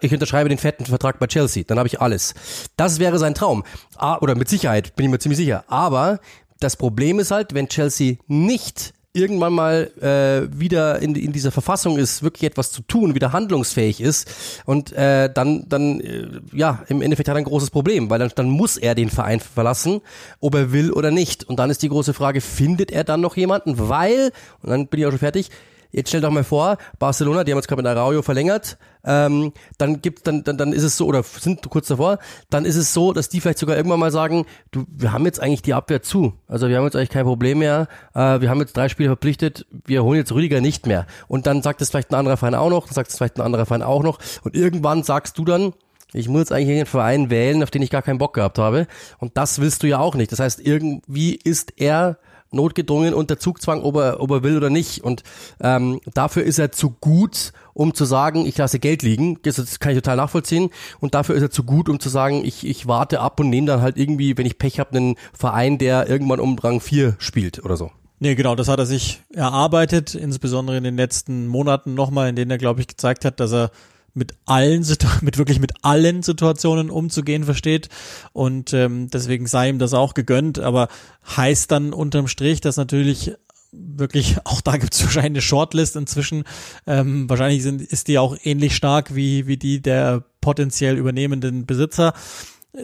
ich unterschreibe den fetten Vertrag bei Chelsea, dann habe ich alles. Das wäre sein Traum. Ah, oder mit Sicherheit, bin ich mir ziemlich sicher. Aber das Problem ist halt, wenn Chelsea nicht irgendwann mal äh, wieder in, in dieser Verfassung ist, wirklich etwas zu tun, wieder handlungsfähig ist und äh, dann, dann äh, ja, im Endeffekt hat er ein großes Problem, weil dann, dann muss er den Verein verlassen, ob er will oder nicht. Und dann ist die große Frage, findet er dann noch jemanden? Weil, und dann bin ich auch schon fertig, Jetzt stell doch mal vor, Barcelona, die haben jetzt gerade mit Araujo verlängert, ähm, dann gibt dann, dann dann ist es so oder sind kurz davor, dann ist es so, dass die vielleicht sogar irgendwann mal sagen, du, wir haben jetzt eigentlich die Abwehr zu, also wir haben jetzt eigentlich kein Problem mehr, äh, wir haben jetzt drei Spiele verpflichtet, wir holen jetzt Rüdiger nicht mehr. Und dann sagt es vielleicht ein anderer Verein auch noch, dann sagt es vielleicht ein anderer Verein auch noch. Und irgendwann sagst du dann, ich muss jetzt eigentlich einen Verein wählen, auf den ich gar keinen Bock gehabt habe. Und das willst du ja auch nicht. Das heißt, irgendwie ist er notgedrungen unter Zugzwang, ob er, ob er will oder nicht. Und ähm, dafür ist er zu gut, um zu sagen, ich lasse Geld liegen. Das kann ich total nachvollziehen. Und dafür ist er zu gut, um zu sagen, ich, ich warte ab und nehme dann halt irgendwie, wenn ich Pech habe, einen Verein, der irgendwann um Rang 4 spielt oder so. Nee, genau, das hat er sich erarbeitet, insbesondere in den letzten Monaten nochmal, in denen er, glaube ich, gezeigt hat, dass er mit allen, mit wirklich mit allen Situationen umzugehen versteht und ähm, deswegen sei ihm das auch gegönnt, aber heißt dann unterm Strich, dass natürlich wirklich, auch da gibt es wahrscheinlich eine Shortlist inzwischen, ähm, wahrscheinlich sind, ist die auch ähnlich stark wie, wie die der potenziell übernehmenden Besitzer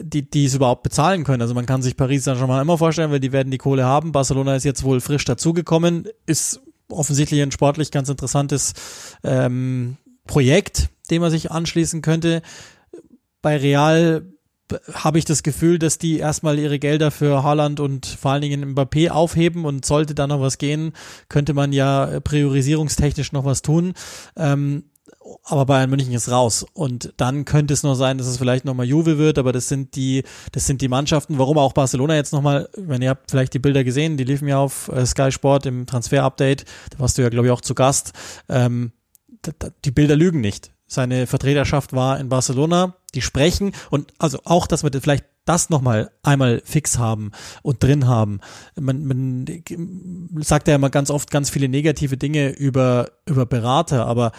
die, die es überhaupt bezahlen können. Also man kann sich Paris dann schon mal immer vorstellen, weil die werden die Kohle haben. Barcelona ist jetzt wohl frisch dazugekommen, ist offensichtlich ein sportlich ganz interessantes ähm, Projekt, dem man sich anschließen könnte. Bei Real habe ich das Gefühl, dass die erstmal ihre Gelder für Haaland und vor allen Dingen Mbappé aufheben und sollte da noch was gehen, könnte man ja priorisierungstechnisch noch was tun. Ähm, aber Bayern München ist raus. Und dann könnte es noch sein, dass es vielleicht nochmal Juve wird, aber das sind die, das sind die Mannschaften, warum auch Barcelona jetzt nochmal, wenn ihr habt vielleicht die Bilder gesehen, die liefen ja auf äh, Sky Sport im Transfer Update, da warst du ja glaube ich auch zu Gast, ähm, die Bilder lügen nicht seine Vertreterschaft war in Barcelona, die sprechen und also auch, dass wir vielleicht das nochmal einmal fix haben und drin haben. Man, man sagt ja immer ganz oft ganz viele negative Dinge über, über Berater, aber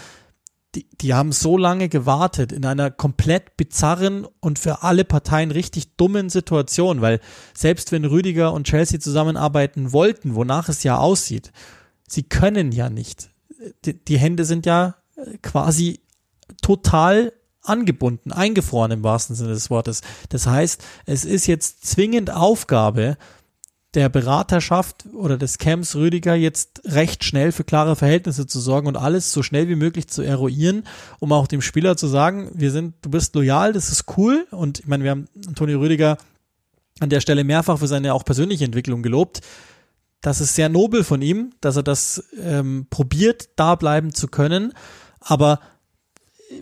die, die haben so lange gewartet in einer komplett bizarren und für alle Parteien richtig dummen Situation, weil selbst wenn Rüdiger und Chelsea zusammenarbeiten wollten, wonach es ja aussieht, sie können ja nicht. Die, die Hände sind ja quasi total angebunden, eingefroren im wahrsten Sinne des Wortes. Das heißt, es ist jetzt zwingend Aufgabe der Beraterschaft oder des Camps Rüdiger jetzt recht schnell für klare Verhältnisse zu sorgen und alles so schnell wie möglich zu eruieren, um auch dem Spieler zu sagen, wir sind, du bist loyal, das ist cool und ich meine, wir haben Antonio Rüdiger an der Stelle mehrfach für seine auch persönliche Entwicklung gelobt. Das ist sehr nobel von ihm, dass er das ähm, probiert, da bleiben zu können, aber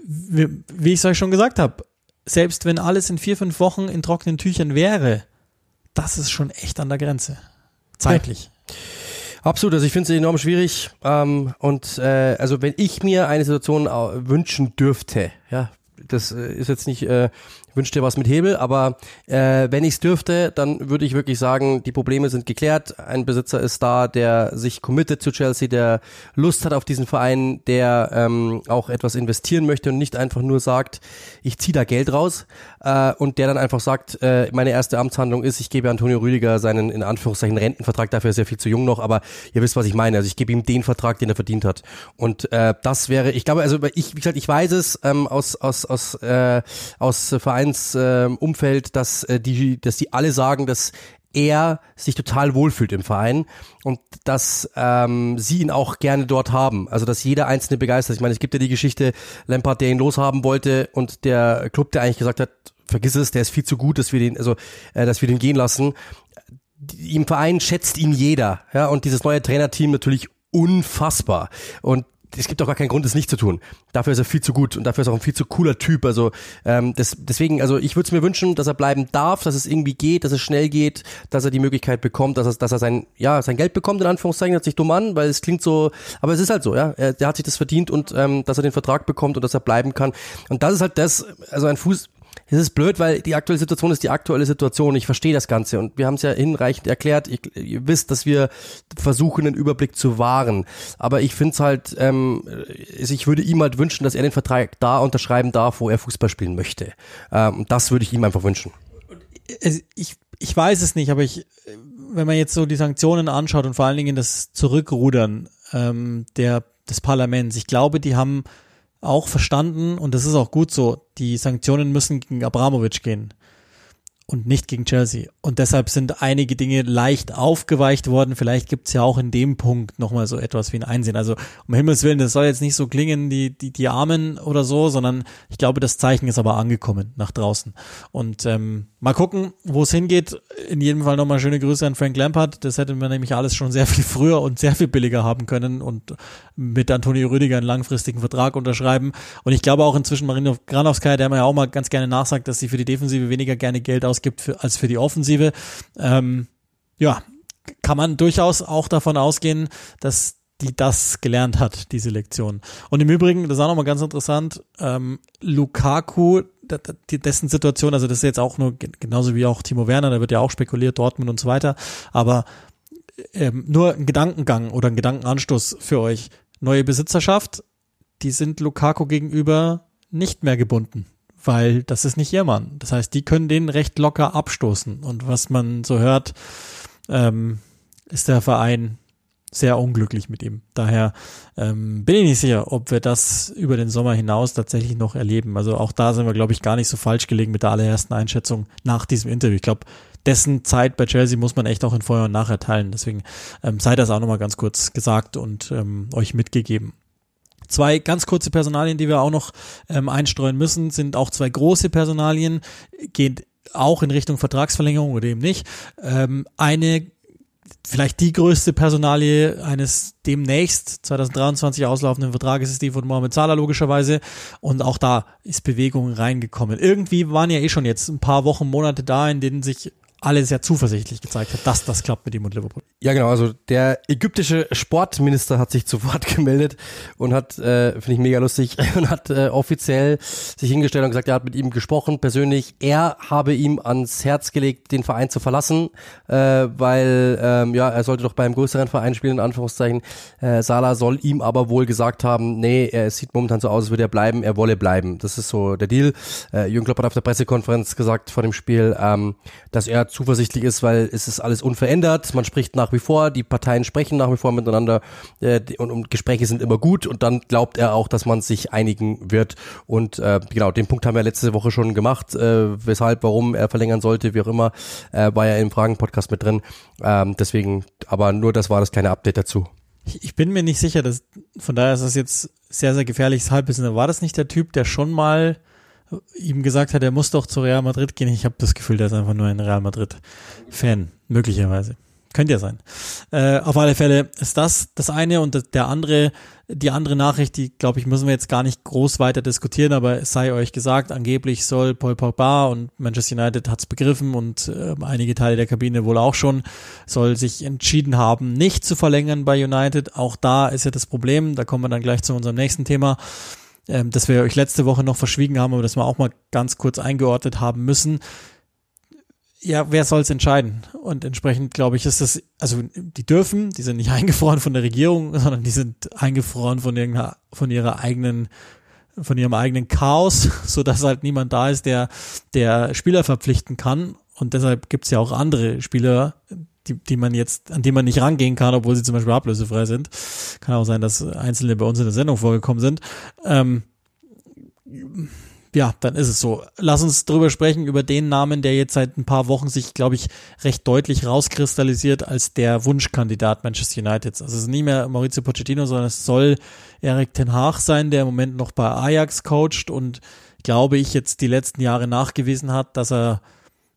wie ich es euch schon gesagt habe, selbst wenn alles in vier, fünf Wochen in trockenen Tüchern wäre, das ist schon echt an der Grenze. Zeitlich. Ja. Absolut, also ich finde es enorm schwierig. Ähm, und äh, also wenn ich mir eine Situation wünschen dürfte, ja, das äh, ist jetzt nicht äh, wünschte was mit Hebel, aber äh, wenn ich es dürfte, dann würde ich wirklich sagen, die Probleme sind geklärt. Ein Besitzer ist da, der sich committet zu Chelsea, der Lust hat auf diesen Verein, der ähm, auch etwas investieren möchte und nicht einfach nur sagt, ich ziehe da Geld raus äh, und der dann einfach sagt, äh, meine erste Amtshandlung ist, ich gebe Antonio Rüdiger seinen in Anführungszeichen Rentenvertrag, dafür ist er viel zu jung noch, aber ihr wisst, was ich meine. Also ich gebe ihm den Vertrag, den er verdient hat. Und äh, das wäre, ich glaube, also ich, wie gesagt, ich weiß es ähm, aus aus aus äh, aus Vereins Vereinsumfeld, äh, dass äh, die, dass die alle sagen, dass er sich total wohlfühlt im Verein und dass ähm, sie ihn auch gerne dort haben. Also dass jeder Einzelne begeistert. Ich meine, es gibt ja die Geschichte Lampard, der ihn loshaben wollte und der Club, der eigentlich gesagt hat, vergiss es, der ist viel zu gut, dass wir den, also äh, dass wir den gehen lassen im Verein schätzt ihn jeder, ja, und dieses neue Trainerteam natürlich unfassbar. Und es gibt auch gar keinen Grund, das nicht zu tun. Dafür ist er viel zu gut und dafür ist er auch ein viel zu cooler Typ. Also ähm, das, deswegen, also ich würde es mir wünschen, dass er bleiben darf, dass es irgendwie geht, dass es schnell geht, dass er die Möglichkeit bekommt, dass er, dass er sein, ja, sein Geld bekommt, in Anführungszeichen, hört sich dumm an, weil es klingt so, aber es ist halt so, ja. Er, der hat sich das verdient und ähm, dass er den Vertrag bekommt und dass er bleiben kann. Und das ist halt das, also ein Fuß, es ist blöd, weil die aktuelle Situation ist die aktuelle Situation. Ich verstehe das Ganze und wir haben es ja hinreichend erklärt. Ich, ihr wisst, dass wir versuchen, den Überblick zu wahren. Aber ich finde es halt, ähm, ich würde ihm halt wünschen, dass er den Vertrag da unterschreiben darf, wo er Fußball spielen möchte. Ähm, das würde ich ihm einfach wünschen. Ich, ich weiß es nicht, aber ich, wenn man jetzt so die Sanktionen anschaut und vor allen Dingen das Zurückrudern ähm, der, des Parlaments, ich glaube, die haben auch verstanden, und das ist auch gut so, die Sanktionen müssen gegen Abramovic gehen und nicht gegen Chelsea. Und deshalb sind einige Dinge leicht aufgeweicht worden. Vielleicht gibt's ja auch in dem Punkt nochmal so etwas wie ein Einsehen. Also um Himmels Willen, das soll jetzt nicht so klingen, die, die, die Armen oder so, sondern ich glaube, das Zeichen ist aber angekommen nach draußen. Und ähm, mal gucken, wo es hingeht. In jedem Fall nochmal schöne Grüße an Frank Lampard. Das hätte man nämlich alles schon sehr viel früher und sehr viel billiger haben können und mit Antonio Rüdiger einen langfristigen Vertrag unterschreiben. Und ich glaube auch inzwischen Marino Granovskaya, der mir ja auch mal ganz gerne nachsagt, dass sie für die Defensive weniger gerne Geld ausgibt für, als für die Offensive. Ähm, ja, kann man durchaus auch davon ausgehen, dass die das gelernt hat, diese Lektion. Und im Übrigen, das ist auch nochmal ganz interessant, ähm, Lukaku, dessen Situation, also das ist jetzt auch nur genauso wie auch Timo Werner, da wird ja auch spekuliert, Dortmund und so weiter, aber ähm, nur ein Gedankengang oder ein Gedankenanstoß für euch. Neue Besitzerschaft, die sind Lukaku gegenüber nicht mehr gebunden weil das ist nicht ihr Mann. Das heißt, die können den recht locker abstoßen. Und was man so hört, ähm, ist der Verein sehr unglücklich mit ihm. Daher ähm, bin ich nicht sicher, ob wir das über den Sommer hinaus tatsächlich noch erleben. Also auch da sind wir, glaube ich, gar nicht so falsch gelegen mit der allerersten Einschätzung nach diesem Interview. Ich glaube, dessen Zeit bei Chelsea muss man echt auch in Vorher und Nachher teilen. Deswegen ähm, sei das auch nochmal ganz kurz gesagt und ähm, euch mitgegeben. Zwei ganz kurze Personalien, die wir auch noch ähm, einstreuen müssen, sind auch zwei große Personalien, geht auch in Richtung Vertragsverlängerung oder eben nicht. Ähm, eine vielleicht die größte Personalie eines demnächst 2023 auslaufenden Vertrages ist die von Mohamed Salah logischerweise und auch da ist Bewegung reingekommen. Irgendwie waren ja eh schon jetzt ein paar Wochen, Monate da, in denen sich alle sehr zuversichtlich gezeigt hat, dass das klappt mit ihm und Liverpool. Ja, genau. Also der ägyptische Sportminister hat sich zu Wort gemeldet und hat, äh, finde ich mega lustig, und hat äh, offiziell sich hingestellt und gesagt, er hat mit ihm gesprochen, persönlich. Er habe ihm ans Herz gelegt, den Verein zu verlassen, äh, weil ähm, ja, er sollte doch beim größeren Verein spielen, in Anführungszeichen. Äh, Salah soll ihm aber wohl gesagt haben, nee, er sieht momentan so aus, als würde er bleiben, er wolle bleiben. Das ist so der Deal. Äh, Jürgen Klopp hat auf der Pressekonferenz gesagt vor dem Spiel, ähm, dass er zuversichtlich ist, weil es ist alles unverändert. Man spricht nach wie vor, die Parteien sprechen nach wie vor miteinander äh, und, und Gespräche sind immer gut und dann glaubt er auch, dass man sich einigen wird. Und äh, genau, den Punkt haben wir letzte Woche schon gemacht, äh, weshalb, warum er verlängern sollte, wie auch immer, äh, war ja im Fragen-Podcast mit drin. Ähm, deswegen, aber nur das war das kleine Update dazu. Ich bin mir nicht sicher, dass von daher ist das jetzt sehr, sehr gefährliches Halbwissen. War das nicht der Typ, der schon mal ihm gesagt hat, er muss doch zu Real Madrid gehen. Ich habe das Gefühl, der ist einfach nur ein Real Madrid-Fan, möglicherweise. Könnte ja sein. Äh, auf alle Fälle ist das das eine und der andere, die andere Nachricht, die glaube ich, müssen wir jetzt gar nicht groß weiter diskutieren, aber es sei euch gesagt, angeblich soll Paul Pogba und Manchester United hat's begriffen und äh, einige Teile der Kabine wohl auch schon, soll sich entschieden haben, nicht zu verlängern bei United. Auch da ist ja das Problem, da kommen wir dann gleich zu unserem nächsten Thema ähm, das wir euch letzte Woche noch verschwiegen haben, aber das wir auch mal ganz kurz eingeordnet haben müssen. Ja, wer soll es entscheiden? Und entsprechend glaube ich, ist das, also die dürfen, die sind nicht eingefroren von der Regierung, sondern die sind eingefroren von irgendeiner, von ihrer eigenen von ihrem eigenen Chaos, so dass halt niemand da ist, der der Spieler verpflichten kann. Und deshalb gibt es ja auch andere Spieler, die, die man jetzt, an die man nicht rangehen kann, obwohl sie zum Beispiel ablösefrei sind. Kann auch sein, dass einzelne bei uns in der Sendung vorgekommen sind. Ähm, ja, dann ist es so. Lass uns drüber sprechen, über den Namen, der jetzt seit ein paar Wochen sich, glaube ich, recht deutlich rauskristallisiert als der Wunschkandidat Manchester United. Also es ist nicht mehr Maurizio Pochettino, sondern es soll Erik Ten Haag sein, der im Moment noch bei Ajax coacht und glaube ich jetzt die letzten Jahre nachgewiesen hat, dass er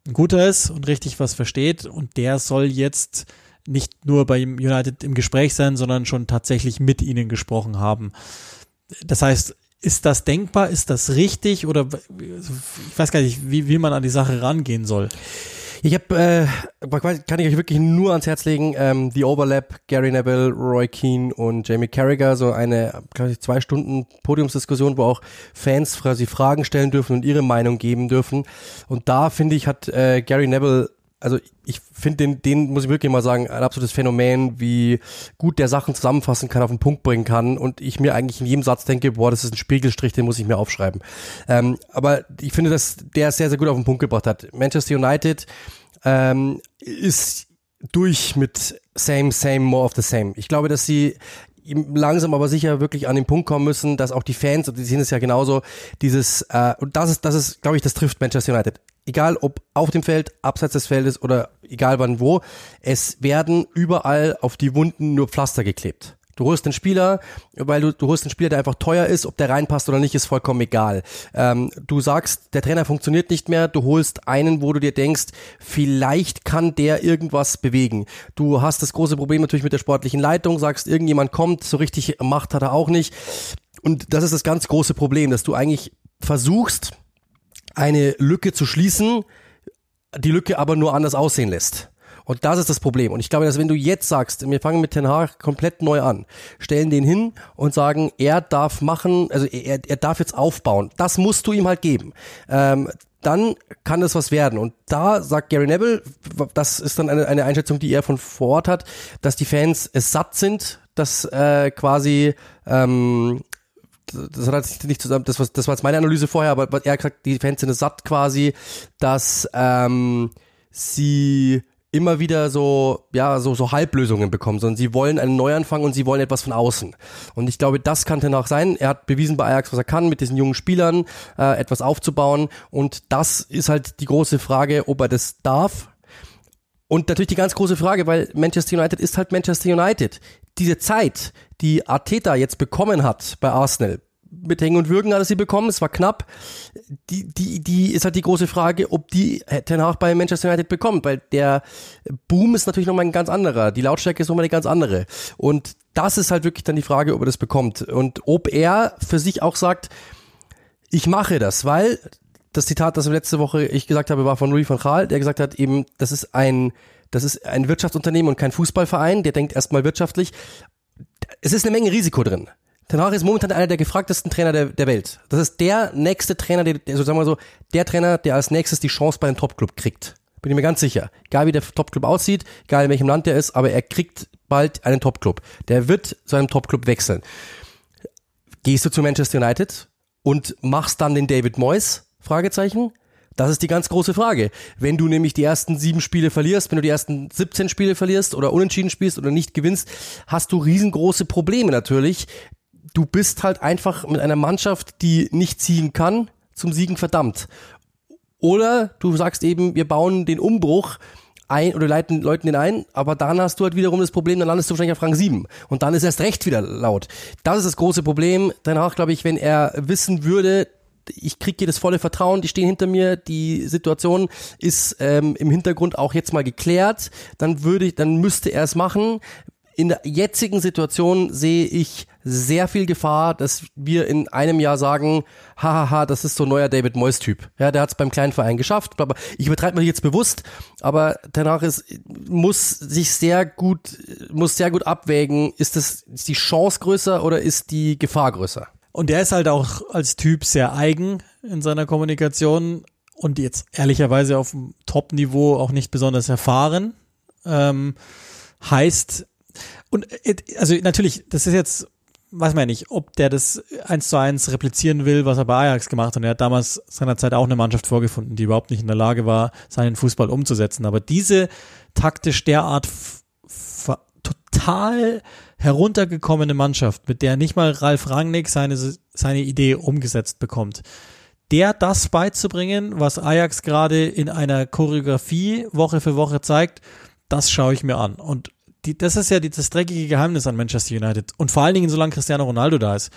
ein guter ist und richtig was versteht und der soll jetzt nicht nur bei United im Gespräch sein, sondern schon tatsächlich mit ihnen gesprochen haben. Das heißt, ist das denkbar? Ist das richtig? Oder ich weiß gar nicht, wie, wie man an die Sache rangehen soll. Ich habe, äh, kann ich euch wirklich nur ans Herz legen, ähm, The Overlap, Gary Neville, Roy Keane und Jamie Carragher, so eine, glaube ich, zwei Stunden Podiumsdiskussion, wo auch Fans quasi Fragen stellen dürfen und ihre Meinung geben dürfen. Und da, finde ich, hat äh, Gary Neville also ich finde den, den muss ich wirklich mal sagen, ein absolutes Phänomen, wie gut der Sachen zusammenfassen kann, auf den Punkt bringen kann und ich mir eigentlich in jedem Satz denke, boah, das ist ein Spiegelstrich, den muss ich mir aufschreiben. Ähm, aber ich finde, dass der sehr, sehr gut auf den Punkt gebracht hat. Manchester United ähm, ist durch mit same, same, more of the same. Ich glaube, dass sie langsam aber sicher wirklich an den Punkt kommen müssen, dass auch die Fans, und die sehen es ja genauso, dieses, äh, und das ist, das ist, glaube ich, das trifft Manchester United. Egal ob auf dem Feld, abseits des Feldes oder egal wann wo, es werden überall auf die Wunden nur Pflaster geklebt. Du holst einen Spieler, weil du, du holst einen Spieler, der einfach teuer ist, ob der reinpasst oder nicht, ist vollkommen egal. Ähm, du sagst, der Trainer funktioniert nicht mehr, du holst einen, wo du dir denkst, vielleicht kann der irgendwas bewegen. Du hast das große Problem natürlich mit der sportlichen Leitung, sagst, irgendjemand kommt, so richtig Macht hat er auch nicht. Und das ist das ganz große Problem, dass du eigentlich versuchst, eine Lücke zu schließen, die Lücke aber nur anders aussehen lässt. Und das ist das Problem. Und ich glaube, dass wenn du jetzt sagst, wir fangen mit Ten Hag komplett neu an, stellen den hin und sagen, er darf machen, also er, er darf jetzt aufbauen. Das musst du ihm halt geben. Ähm, dann kann das was werden. Und da sagt Gary Neville, das ist dann eine, eine Einschätzung, die er von vor Ort hat, dass die Fans es satt sind, dass äh, quasi ähm, das hat sich nicht zusammen, das war, das war jetzt meine Analyse vorher, aber er hat die Fans sind es satt quasi, dass ähm, sie immer wieder so, ja, so, so Halblösungen bekommen, sondern sie wollen einen Neuanfang und sie wollen etwas von außen. Und ich glaube, das kann danach sein. Er hat bewiesen bei Ajax, was er kann, mit diesen jungen Spielern äh, etwas aufzubauen. Und das ist halt die große Frage, ob er das darf. Und natürlich die ganz große Frage, weil Manchester United ist halt Manchester United. Diese Zeit, die Arteta jetzt bekommen hat bei Arsenal, mit Hängen und Würgen hat er sie bekommen, es war knapp. Die, die, die ist halt die große Frage, ob die Ten Hag bei Manchester United bekommt, weil der Boom ist natürlich nochmal ein ganz anderer, die Lautstärke ist nochmal eine ganz andere. Und das ist halt wirklich dann die Frage, ob er das bekommt. Und ob er für sich auch sagt, ich mache das, weil das Zitat, das letzte Woche ich gesagt habe, war von Louis van Gaal, der gesagt hat eben, das ist ein, das ist ein Wirtschaftsunternehmen und kein Fußballverein, der denkt erstmal wirtschaftlich. Es ist eine Menge Risiko drin. Ten Hag ist momentan einer der gefragtesten Trainer der, der Welt. Das ist der nächste Trainer, der, also sagen wir so, der Trainer, der als nächstes die Chance bei einem Topclub kriegt. Bin ich mir ganz sicher. Egal wie der Topclub aussieht, egal in welchem Land der ist, aber er kriegt bald einen Topclub. Der wird zu einem Topclub wechseln. Gehst du zu Manchester United und machst dann den David Moyes? Fragezeichen. Das ist die ganz große Frage. Wenn du nämlich die ersten sieben Spiele verlierst, wenn du die ersten 17 Spiele verlierst oder unentschieden spielst oder nicht gewinnst, hast du riesengroße Probleme natürlich, du bist halt einfach mit einer Mannschaft, die nicht ziehen kann, zum Siegen verdammt. Oder du sagst eben, wir bauen den Umbruch ein oder leiten Leuten den ein, aber dann hast du halt wiederum das Problem, dann landest du wahrscheinlich auf Rang 7 und dann ist erst recht wieder laut. Das ist das große Problem. Danach glaube ich, wenn er wissen würde, ich kriege hier das volle Vertrauen, die stehen hinter mir, die Situation ist ähm, im Hintergrund auch jetzt mal geklärt, dann würde ich, dann müsste er es machen in der jetzigen Situation sehe ich sehr viel Gefahr, dass wir in einem Jahr sagen, hahaha, das ist so ein neuer David Moyes Typ. Ja, der hat es beim kleinen Verein geschafft. Ich übertreibe mich jetzt bewusst, aber danach ist, muss sich sehr gut, muss sehr gut abwägen, ist das, ist die Chance größer oder ist die Gefahr größer? Und der ist halt auch als Typ sehr eigen in seiner Kommunikation und jetzt ehrlicherweise auf dem Top-Niveau auch nicht besonders erfahren. Ähm, heißt, und äh, also natürlich, das ist jetzt, weiß man ja nicht, ob der das eins zu eins replizieren will, was er bei Ajax gemacht hat. Und er hat damals seinerzeit auch eine Mannschaft vorgefunden, die überhaupt nicht in der Lage war, seinen Fußball umzusetzen. Aber diese taktisch derart total heruntergekommene Mannschaft, mit der nicht mal Ralf Rangnick seine, seine Idee umgesetzt bekommt, der das beizubringen, was Ajax gerade in einer Choreografie Woche für Woche zeigt, das schaue ich mir an. Und die, das ist ja die, das dreckige Geheimnis an Manchester United. Und vor allen Dingen, solange Cristiano Ronaldo da ist.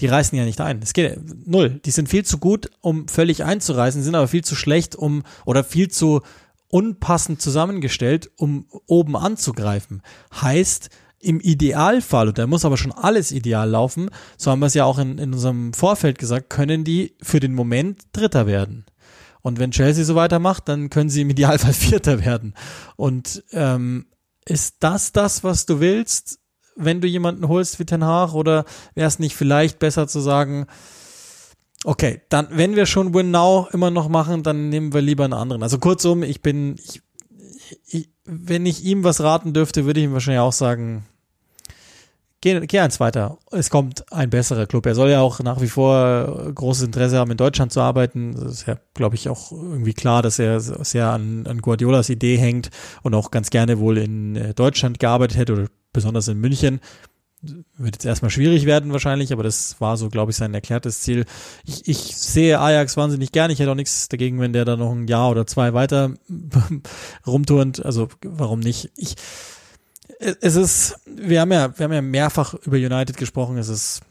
die reißen ja nicht ein. Es geht null. Die sind viel zu gut, um völlig einzureißen, sind aber viel zu schlecht, um oder viel zu unpassend zusammengestellt, um oben anzugreifen. Heißt, im Idealfall, und da muss aber schon alles ideal laufen, so haben wir es ja auch in, in unserem Vorfeld gesagt, können die für den Moment Dritter werden. Und wenn Chelsea so weitermacht, dann können sie im Idealfall Vierter werden. Und ähm, ist das das, was du willst, wenn du jemanden holst wie Ten Hag? Oder wäre es nicht vielleicht besser zu sagen, okay, dann, wenn wir schon Win Now immer noch machen, dann nehmen wir lieber einen anderen. Also kurzum, ich bin, ich, ich, wenn ich ihm was raten dürfte, würde ich ihm wahrscheinlich auch sagen, geh, eins weiter. Es kommt ein besserer Club. Er soll ja auch nach wie vor großes Interesse haben, in Deutschland zu arbeiten. Das ist ja, glaube ich, auch irgendwie klar, dass er sehr an, an Guardiolas Idee hängt und auch ganz gerne wohl in äh, Deutschland gearbeitet hätte oder besonders in München. Wird jetzt erstmal schwierig werden wahrscheinlich, aber das war so, glaube ich, sein erklärtes Ziel. Ich, ich sehe Ajax wahnsinnig gern. Ich hätte auch nichts dagegen, wenn der da noch ein Jahr oder zwei weiter rumturnt. Also warum nicht? Ich, es ist, wir haben ja, wir haben ja mehrfach über United gesprochen. Es ist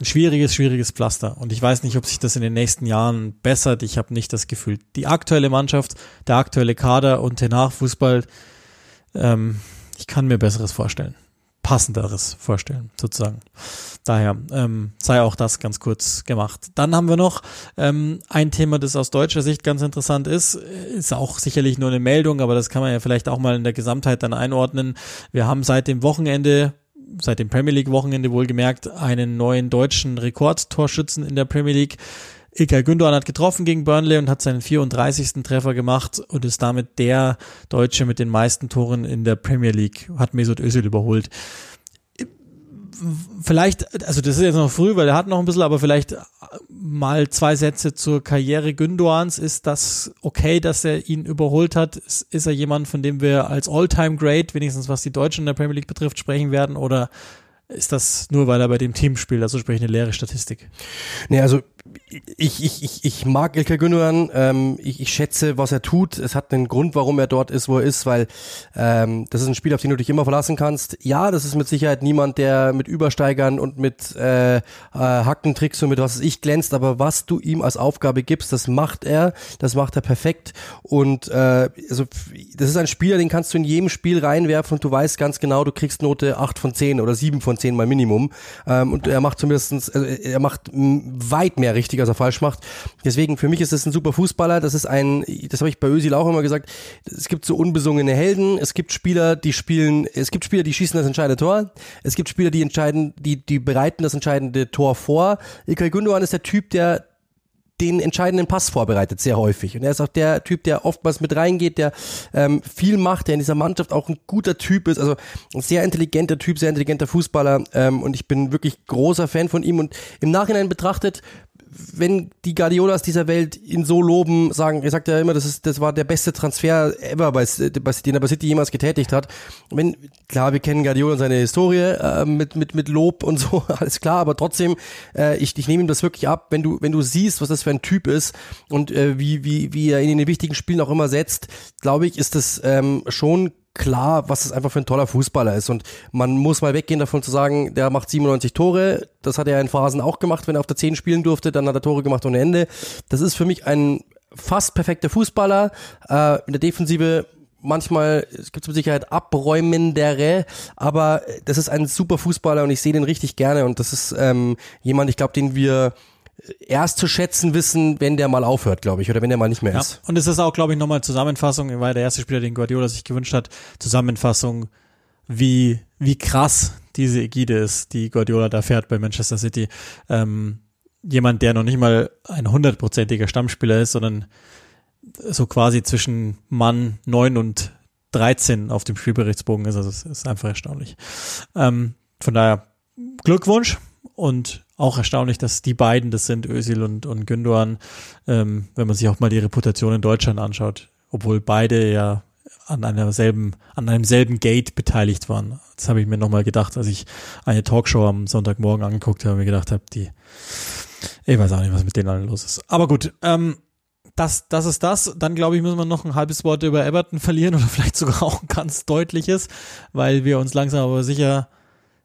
ein schwieriges, schwieriges Pflaster. Und ich weiß nicht, ob sich das in den nächsten Jahren bessert. Ich habe nicht das Gefühl. Die aktuelle Mannschaft, der aktuelle Kader und der Nachfußball, ähm, ich kann mir Besseres vorstellen passenderes vorstellen, sozusagen. Daher ähm, sei auch das ganz kurz gemacht. Dann haben wir noch ähm, ein Thema, das aus deutscher Sicht ganz interessant ist. Ist auch sicherlich nur eine Meldung, aber das kann man ja vielleicht auch mal in der Gesamtheit dann einordnen. Wir haben seit dem Wochenende seit dem Premier League Wochenende wohlgemerkt einen neuen deutschen Rekordtorschützen in der Premier League. Ilkay Gündoğan hat getroffen gegen Burnley und hat seinen 34. Treffer gemacht und ist damit der Deutsche mit den meisten Toren in der Premier League, hat Mesut Özil überholt. Vielleicht, also das ist jetzt noch früh, weil er hat noch ein bisschen, aber vielleicht mal zwei Sätze zur Karriere Gündoğans. Ist das okay, dass er ihn überholt hat? Ist, er jemand, von dem wir als All-Time Great, wenigstens was die Deutschen in der Premier League betrifft, sprechen werden? Oder ist das nur, weil er bei dem Team spielt, also sprich eine leere Statistik? Nee, also ich, ich, ich, ich mag Ilkay Gündogan, ähm, ich, ich schätze, was er tut. Es hat einen Grund, warum er dort ist, wo er ist, weil ähm, das ist ein Spiel, auf den du dich immer verlassen kannst. Ja, das ist mit Sicherheit niemand, der mit Übersteigern und mit äh, äh, Hacken, Tricks und mit was ich glänzt, aber was du ihm als Aufgabe gibst, das macht er, das macht er perfekt. Und äh, also das ist ein Spieler, den kannst du in jedem Spiel reinwerfen und du weißt ganz genau, du kriegst Note 8 von 10 oder 7 von 10 mal Minimum. Ähm, und er macht zumindestens, also er macht weit mehr richtig, als er falsch macht. Deswegen, für mich ist es ein super Fußballer. Das ist ein, das habe ich bei Özil auch immer gesagt, es gibt so unbesungene Helden. Es gibt Spieler, die spielen, es gibt Spieler, die schießen das entscheidende Tor. Es gibt Spieler, die entscheiden, die, die bereiten das entscheidende Tor vor. Ilkay Gündogan ist der Typ, der den entscheidenden Pass vorbereitet, sehr häufig. Und er ist auch der Typ, der oftmals mit reingeht, der ähm, viel macht, der in dieser Mannschaft auch ein guter Typ ist, also ein sehr intelligenter Typ, sehr intelligenter Fußballer. Ähm, und ich bin wirklich großer Fan von ihm. Und im Nachhinein betrachtet wenn die Guardiolas dieser Welt ihn so loben, sagen, er sagt ja immer, das ist, das war der beste Transfer ever, bei, bei, den er bei City jemals getätigt hat. Wenn, klar, wir kennen Guardiola und seine Historie äh, mit, mit, mit Lob und so, alles klar, aber trotzdem, äh, ich, ich nehme ihm das wirklich ab, wenn du, wenn du siehst, was das für ein Typ ist und äh, wie, wie, wie er ihn in den wichtigen Spielen auch immer setzt, glaube ich, ist das ähm, schon klar, was es einfach für ein toller Fußballer ist. Und man muss mal weggehen davon zu sagen, der macht 97 Tore. Das hat er in Phasen auch gemacht, wenn er auf der 10 spielen durfte. Dann hat er Tore gemacht ohne Ende. Das ist für mich ein fast perfekter Fußballer. Äh, in der Defensive manchmal, es gibt mit Sicherheit abräumendere, aber das ist ein super Fußballer und ich sehe den richtig gerne und das ist ähm, jemand, ich glaube, den wir erst zu schätzen wissen, wenn der mal aufhört, glaube ich, oder wenn der mal nicht mehr ist. und es ist auch, glaube ich, nochmal Zusammenfassung, weil der erste Spieler, den Guardiola sich gewünscht hat, Zusammenfassung, wie, wie krass diese Ägide ist, die Guardiola da fährt bei Manchester City. Ähm, jemand, der noch nicht mal ein hundertprozentiger Stammspieler ist, sondern so quasi zwischen Mann neun und 13 auf dem Spielberichtsbogen ist. Also es ist einfach erstaunlich. Ähm, von daher Glückwunsch und auch erstaunlich, dass die beiden das sind, Özil und, und Gündogan, ähm, wenn man sich auch mal die Reputation in Deutschland anschaut, obwohl beide ja an einer selben, an einem selben Gate beteiligt waren. Das habe ich mir nochmal gedacht, als ich eine Talkshow am Sonntagmorgen angeguckt habe, mir gedacht habe, die, ich weiß auch nicht, was mit denen allen los ist. Aber gut, ähm, das, das ist das. Dann glaube ich, müssen wir noch ein halbes Wort über Everton verlieren oder vielleicht sogar auch ein ganz deutliches, weil wir uns langsam aber sicher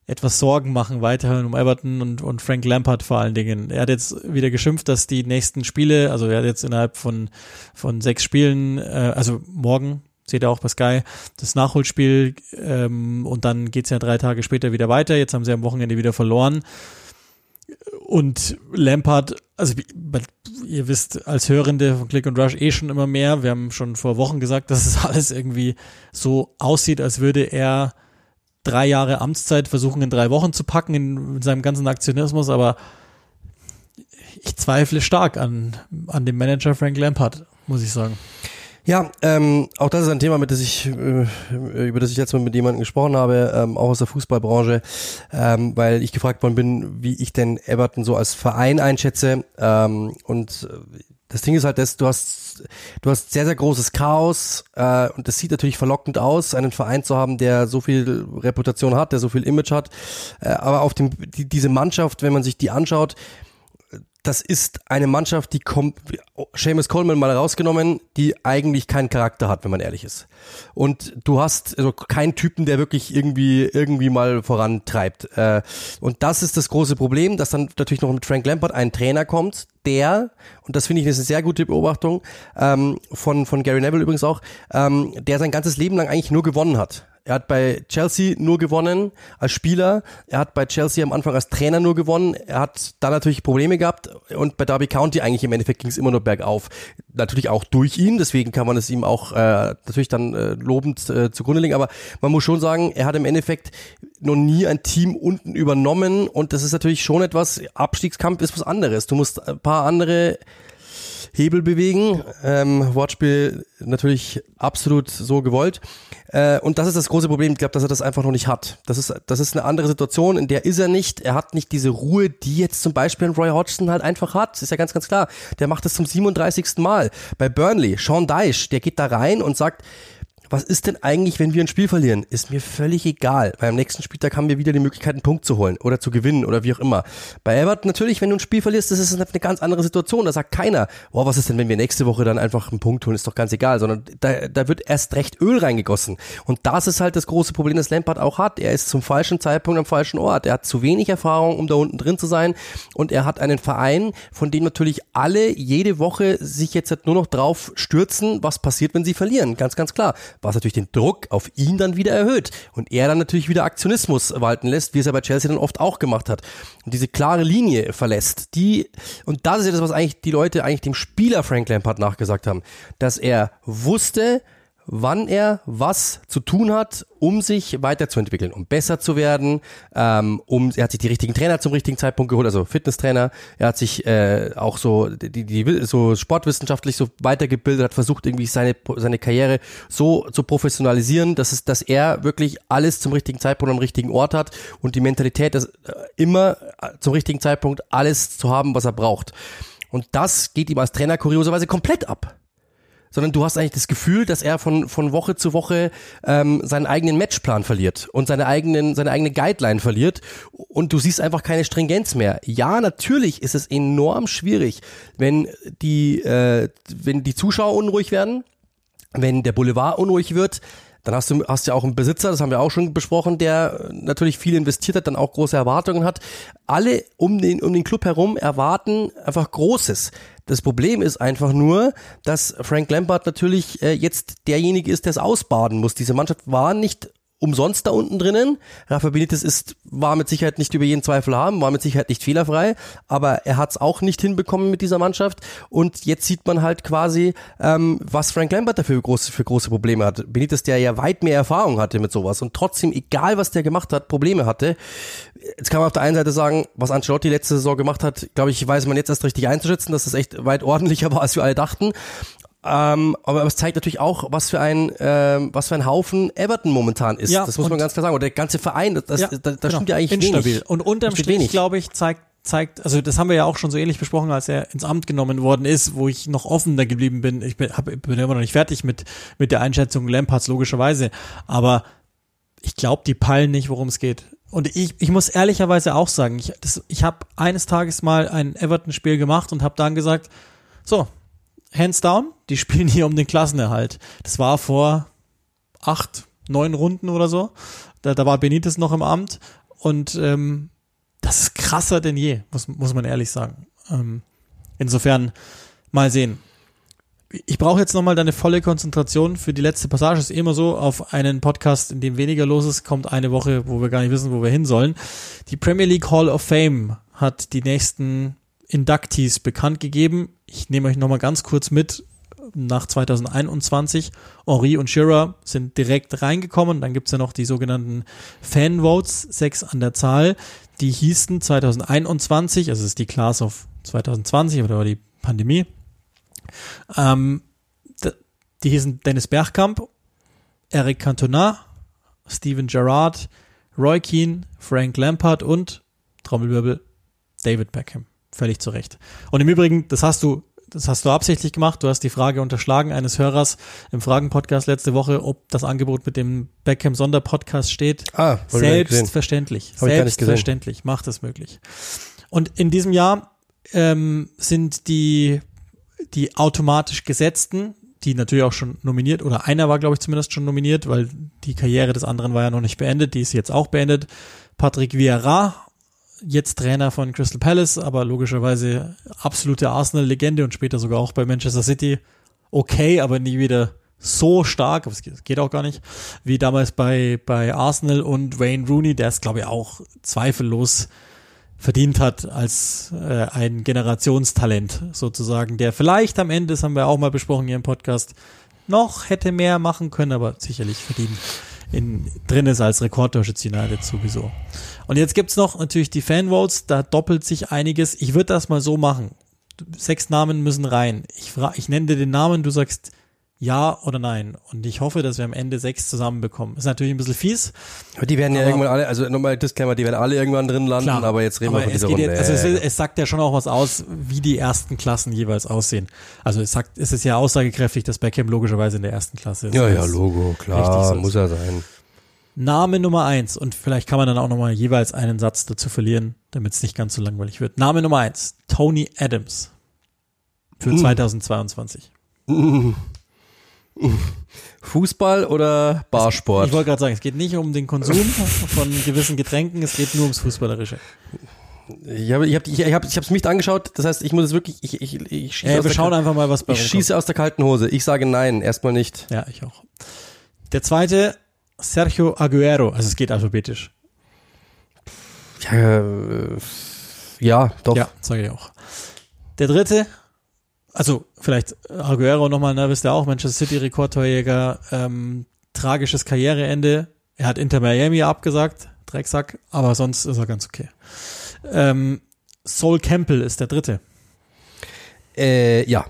etwas Sorgen machen weiterhin um Everton und, und Frank Lampard vor allen Dingen. Er hat jetzt wieder geschimpft, dass die nächsten Spiele, also er hat jetzt innerhalb von, von sechs Spielen, äh, also morgen, seht ihr auch bei Sky, das Nachholspiel ähm, und dann geht's ja drei Tage später wieder weiter. Jetzt haben sie am Wochenende wieder verloren. Und Lampard, also ihr wisst als Hörende von Click und Rush eh schon immer mehr. Wir haben schon vor Wochen gesagt, dass es alles irgendwie so aussieht, als würde er drei Jahre Amtszeit versuchen in drei Wochen zu packen in, in seinem ganzen Aktionismus, aber ich zweifle stark an, an dem Manager Frank Lampard, muss ich sagen. Ja, ähm, auch das ist ein Thema, mit das ich, äh, über das ich jetzt mal mit jemandem gesprochen habe, ähm, auch aus der Fußballbranche, ähm, weil ich gefragt worden bin, wie ich denn Everton so als Verein einschätze. Ähm, und das Ding ist halt, dass du hast, du hast sehr, sehr großes Chaos äh, und das sieht natürlich verlockend aus, einen Verein zu haben, der so viel Reputation hat, der so viel Image hat. Äh, aber auf dem, die, diese Mannschaft, wenn man sich die anschaut, das ist eine Mannschaft, die kommt, Seamus Coleman mal rausgenommen, die eigentlich keinen Charakter hat, wenn man ehrlich ist. Und du hast also keinen Typen, der wirklich irgendwie irgendwie mal vorantreibt. Äh, und das ist das große Problem, dass dann natürlich noch mit Frank Lampard ein Trainer kommt, der, und das finde ich eine sehr gute Beobachtung, ähm, von, von Gary Neville übrigens auch, ähm, der sein ganzes Leben lang eigentlich nur gewonnen hat. Er hat bei Chelsea nur gewonnen als Spieler. Er hat bei Chelsea am Anfang als Trainer nur gewonnen. Er hat da natürlich Probleme gehabt und bei Derby County eigentlich im Endeffekt ging es immer nur bergauf. Natürlich auch durch ihn, deswegen kann man es ihm auch äh, natürlich dann äh, lobend äh, zugrunde legen. Aber man muss schon sagen, er hat im Endeffekt noch nie ein Team unten übernommen und das ist natürlich schon etwas, Abstiegskampf ist was anderes. Du musst ein paar andere Hebel bewegen. Ähm, Wortspiel natürlich absolut so gewollt. Äh, und das ist das große Problem. Ich glaube, dass er das einfach noch nicht hat. Das ist, das ist eine andere Situation, in der ist er nicht. Er hat nicht diese Ruhe, die jetzt zum Beispiel ein Roy Hodgson halt einfach hat. Ist ja ganz, ganz klar. Der macht das zum 37. Mal. Bei Burnley, Sean Dyche, der geht da rein und sagt, was ist denn eigentlich, wenn wir ein Spiel verlieren? Ist mir völlig egal. Weil am nächsten Spieltag haben wir wieder die Möglichkeit, einen Punkt zu holen oder zu gewinnen oder wie auch immer. Bei Everton natürlich, wenn du ein Spiel verlierst, das ist eine ganz andere Situation. Da sagt keiner, boah, was ist denn, wenn wir nächste Woche dann einfach einen Punkt holen? Ist doch ganz egal, sondern da, da wird erst recht Öl reingegossen. Und das ist halt das große Problem, das Lampard auch hat. Er ist zum falschen Zeitpunkt am falschen Ort. Er hat zu wenig Erfahrung, um da unten drin zu sein. Und er hat einen Verein, von dem natürlich alle jede Woche sich jetzt halt nur noch drauf stürzen, was passiert, wenn sie verlieren. Ganz, ganz klar was natürlich den Druck auf ihn dann wieder erhöht und er dann natürlich wieder Aktionismus walten lässt, wie es er bei Chelsea dann oft auch gemacht hat. Und diese klare Linie verlässt, die und das ist ja das, was eigentlich die Leute eigentlich dem Spieler Frank Lampard nachgesagt haben, dass er wusste, wann er was zu tun hat, um sich weiterzuentwickeln, um besser zu werden, ähm, um er hat sich die richtigen Trainer zum richtigen Zeitpunkt geholt, also Fitnesstrainer, er hat sich äh, auch so die, die so sportwissenschaftlich so weitergebildet, hat versucht irgendwie seine seine Karriere so zu professionalisieren, dass es dass er wirklich alles zum richtigen Zeitpunkt am richtigen Ort hat und die Mentalität, dass äh, immer äh, zum richtigen Zeitpunkt alles zu haben, was er braucht. Und das geht ihm als Trainer kurioserweise komplett ab sondern du hast eigentlich das Gefühl, dass er von, von Woche zu Woche ähm, seinen eigenen Matchplan verliert und seine eigenen, seine eigene Guideline verliert und du siehst einfach keine Stringenz mehr. Ja, natürlich ist es enorm schwierig, wenn die, äh, wenn die Zuschauer unruhig werden, wenn der Boulevard unruhig wird, dann hast du hast ja auch einen Besitzer, das haben wir auch schon besprochen, der natürlich viel investiert hat, dann auch große Erwartungen hat. Alle um den um den Club herum erwarten einfach Großes. Das Problem ist einfach nur, dass Frank Lampard natürlich äh, jetzt derjenige ist, der es ausbaden muss. Diese Mannschaft war nicht umsonst da unten drinnen. Rafa Benitez ist, war mit Sicherheit nicht über jeden Zweifel haben, war mit Sicherheit nicht fehlerfrei, aber er hat es auch nicht hinbekommen mit dieser Mannschaft. Und jetzt sieht man halt quasi, ähm, was Frank Lambert dafür große, für große Probleme hat. Benitez, der ja weit mehr Erfahrung hatte mit sowas und trotzdem, egal was der gemacht hat, Probleme hatte. Jetzt kann man auf der einen Seite sagen, was Ancelotti letzte Saison gemacht hat, glaube ich, weiß man jetzt erst richtig einzuschätzen, dass das echt weit ordentlicher war, als wir alle dachten. Ähm, aber es zeigt natürlich auch, was für ein, ähm, was für ein Haufen Everton momentan ist. Ja, das muss man ganz klar sagen. Und der ganze Verein, das, ja, da, da genau. stimmt ja eigentlich Instabil. wenig. Und unterm Strich, glaube ich, zeigt zeigt, also das haben wir ja auch schon so ähnlich besprochen, als er ins Amt genommen worden ist, wo ich noch offener geblieben bin. Ich bin, hab, bin immer noch nicht fertig mit, mit der Einschätzung Lampards, logischerweise. Aber ich glaube, die peilen nicht, worum es geht. Und ich, ich muss ehrlicherweise auch sagen, ich, das, ich habe eines Tages mal ein Everton-Spiel gemacht und habe dann gesagt, so, hands down, die spielen hier um den Klassenerhalt. Das war vor acht, neun Runden oder so. Da, da war Benitez noch im Amt und ähm, das ist krasser denn je, muss, muss man ehrlich sagen. Ähm, insofern mal sehen. Ich brauche jetzt nochmal deine volle Konzentration für die letzte Passage. Ist immer so, auf einen Podcast, in dem weniger los ist, kommt eine Woche, wo wir gar nicht wissen, wo wir hin sollen. Die Premier League Hall of Fame hat die nächsten Inductees bekannt gegeben. Ich nehme euch nochmal ganz kurz mit nach 2021. Henri und Shearer sind direkt reingekommen. Dann gibt's ja noch die sogenannten Fanvotes, sechs an der Zahl. Die hießen 2021, also es ist die Class of 2020, aber da war die Pandemie. Ähm, die hießen Dennis Bergkamp, Eric Cantona, Steven Gerrard, Roy Keane, Frank Lampard und Trommelwirbel David Beckham. Völlig zu Recht. Und im Übrigen, das hast du, das hast du absichtlich gemacht. Du hast die Frage unterschlagen eines Hörers im Fragen-Podcast letzte Woche, ob das Angebot mit dem Beckham Sonderpodcast steht. Ah, Selbstverständlich. Selbstverständlich. Macht es möglich. Und in diesem Jahr ähm, sind die die automatisch gesetzten, die natürlich auch schon nominiert, oder einer war, glaube ich, zumindest schon nominiert, weil die Karriere des anderen war ja noch nicht beendet, die ist jetzt auch beendet. Patrick Vieira, jetzt Trainer von Crystal Palace, aber logischerweise absolute Arsenal-Legende und später sogar auch bei Manchester City. Okay, aber nie wieder so stark, aber es geht auch gar nicht, wie damals bei, bei Arsenal und Wayne Rooney, der ist, glaube ich, auch zweifellos verdient hat als äh, ein Generationstalent sozusagen, der vielleicht am Ende, das haben wir auch mal besprochen hier im Podcast, noch hätte mehr machen können, aber sicherlich verdient in, drin ist als Rekordtorschütze United sowieso. Und jetzt gibt's noch natürlich die Fanvotes, da doppelt sich einiges. Ich würde das mal so machen. Sechs Namen müssen rein. Ich, ich nenne dir den Namen, du sagst ja oder nein. Und ich hoffe, dass wir am Ende sechs zusammenbekommen. Ist natürlich ein bisschen fies. Aber die werden ja irgendwann alle, also nochmal Disclaimer, die werden alle irgendwann drin landen, Klar. aber jetzt reden Aber wir von es dieser Runde. jetzt, also es, es sagt ja schon auch was aus, wie die ersten Klassen jeweils aussehen. Also es sagt, es ist ja aussagekräftig, dass Beckham logischerweise in der ersten Klasse ist. ja, ja, Logo, klar, so. muss er sein. Name Nummer eins und vielleicht kann man dann auch nochmal jeweils einen Satz dazu verlieren, damit es nicht ganz so langweilig wird. Name Nummer eins, Tony Adams für Hm. 2022. Fußball oder Barsport? Ich wollte gerade sagen, es geht nicht um den Konsum von gewissen Getränken, es geht nur ums Fußballerische. Ich habe ich hab, ich hab, ich hab's nicht angeschaut, das heißt, ich muss es wirklich, ich, ich, ich schieße, aus, wir schauen einfach mal, was bei ich schieße aus der kalten Hose. Ich sage nein, erstmal nicht. Ja, ich auch. Der zweite, Sergio Aguero, also es geht alphabetisch. Ja, äh, ja doch. Ja, sage ich auch. Der dritte, also vielleicht Aguero nochmal, ne, wisst ihr auch, Manchester City Rekordtorjäger, ähm, tragisches Karriereende. Er hat Inter Miami abgesagt, Drecksack, aber sonst ist er ganz okay. Ähm, Sol Campbell ist der dritte. Äh, ja.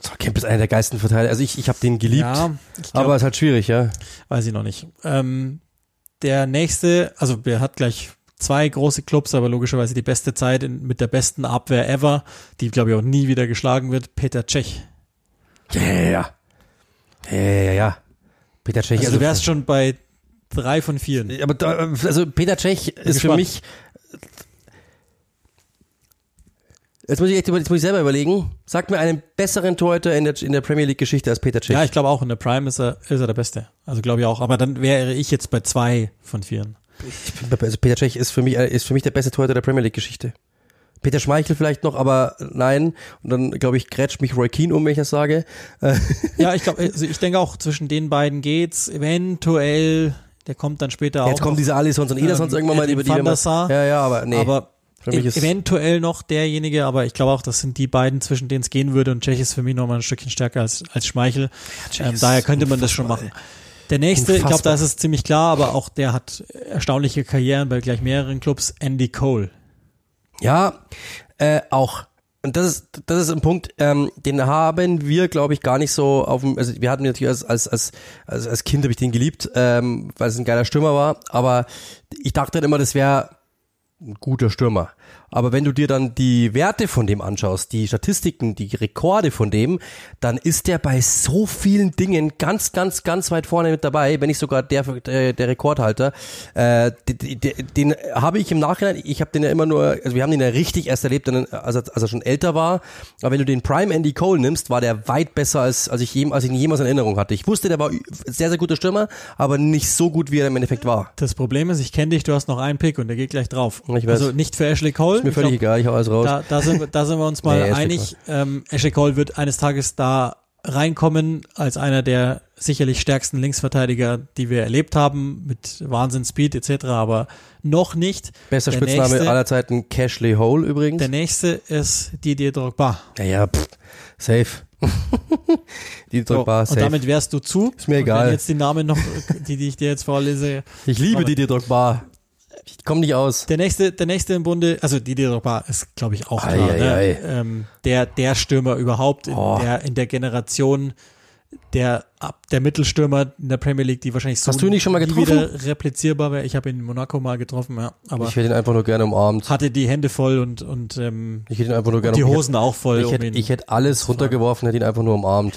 So, Kemp ist einer der geilsten Verteidiger. Also ich, ich habe den geliebt, Ja, glaub, aber ist halt schwierig, ja. weiß ich noch nicht. Ähm, der nächste, also der hat gleich zwei große Clubs, aber logischerweise die beste Zeit in, mit der besten Abwehr ever, die glaube ich auch nie wieder geschlagen wird, Peter Cech. Ja, ja, ja. Ja, ja. Peter Cech, Also, du wärst schon bei drei von vier. aber da, also Peter Cech ist für gespannt. mich. Jetzt muss ich echt jetzt muss ich selber überlegen. Sag mir einen besseren Torhüter in der, in der Premier League Geschichte als Peter Cech. Ja, ich glaube auch in der Prime ist er, ist er der Beste. Also glaube ich auch. Aber dann wäre ich jetzt bei zwei von vieren. Ich bin- also Peter Cech ist für mich ist für mich der beste Torhüter der Premier League Geschichte. Peter Schmeichel vielleicht noch, aber nein. Und dann glaube ich grätscht mich Roy Keane um, wenn ich das sage. Ja, ich glaube, also ich denke auch zwischen den beiden geht's. Eventuell, der kommt dann später auch. Jetzt kommen diese Alisons und Edersons ähm, irgendwann mal über die. van der Sar. Ja, ja, aber nee. Aber für mich e- ist eventuell noch derjenige, aber ich glaube auch, das sind die beiden, zwischen denen es gehen würde. Und Tschech ist für mich noch mal ein Stückchen stärker als, als Schmeichel. Cech Ähm, daher könnte man das schon machen. Der nächste, ich glaube, Unfassbar. da ist es ziemlich klar, aber auch der hat erstaunliche Karrieren bei gleich mehreren Clubs. Andy Cole. Ja, äh, auch. Und das ist, das ist ein Punkt, ähm, den haben wir, glaube ich, gar nicht so auf dem, also wir hatten ihn natürlich als, als, als, als, als Kind habe ich den geliebt, ähm, weil es ein geiler Stürmer war, aber ich dachte dann immer, das wäre ein guter Stürmer. Aber wenn du dir dann die Werte von dem anschaust, die Statistiken, die Rekorde von dem, dann ist der bei so vielen Dingen ganz, ganz, ganz weit vorne mit dabei, wenn nicht sogar der, der, der Rekordhalter. Äh, den, den, habe ich im Nachhinein, ich habe den ja immer nur, also wir haben den ja richtig erst erlebt, als er, als er schon älter war. Aber wenn du den Prime Andy Cole nimmst, war der weit besser, als, als, ich, als ich ihn jemals in Erinnerung hatte. Ich wusste, der war sehr, sehr guter Stürmer, aber nicht so gut, wie er im Endeffekt war. Das Problem ist, ich kenne dich, du hast noch einen Pick und der geht gleich drauf. Also nicht für Ashley Cole. Ist mir völlig glaub, egal, ich hau alles raus. Da, da, sind, wir- da sind wir uns mal Nee, einig. Ähm, Ashley Cole wird eines Tages da reinkommen als einer der sicherlich stärksten Linksverteidiger, die wir erlebt haben, mit Wahnsinn Speed etc., aber noch nicht. Bester Der Spitzname nächste- aller Zeiten, Cashley Hole übrigens. Der nächste ist Didier Drogba. Naja, pff, safe. die So, drückbar, und safe. damit wärst du zu. Ist mir Und egal. Wenn jetzt die Namen noch, die, die ich dir jetzt vorlese. ich liebe die drückbar. Ich komme nicht aus. Der nächste, der nächste im Bunde, also Didier Drogba ist, glaube ich, auch klar, ei, ne? ei. Ähm, der, der Stürmer überhaupt in, Oh. der, in der Generation, der, der Mittelstürmer in der Premier League, die wahrscheinlich so Hast du ihn nicht schon mal getroffen? wieder replizierbar wäre. Ich habe ihn in Monaco mal getroffen, ja, aber Ich hätte ihn einfach nur gerne umarmt. hatte die Hände voll und, und ähm, Ich hätte ihn einfach nur gerne die. Hosen auch voll. Ich um hätte, ich hätte alles runtergeworfen, hätte ihn einfach nur umarmt.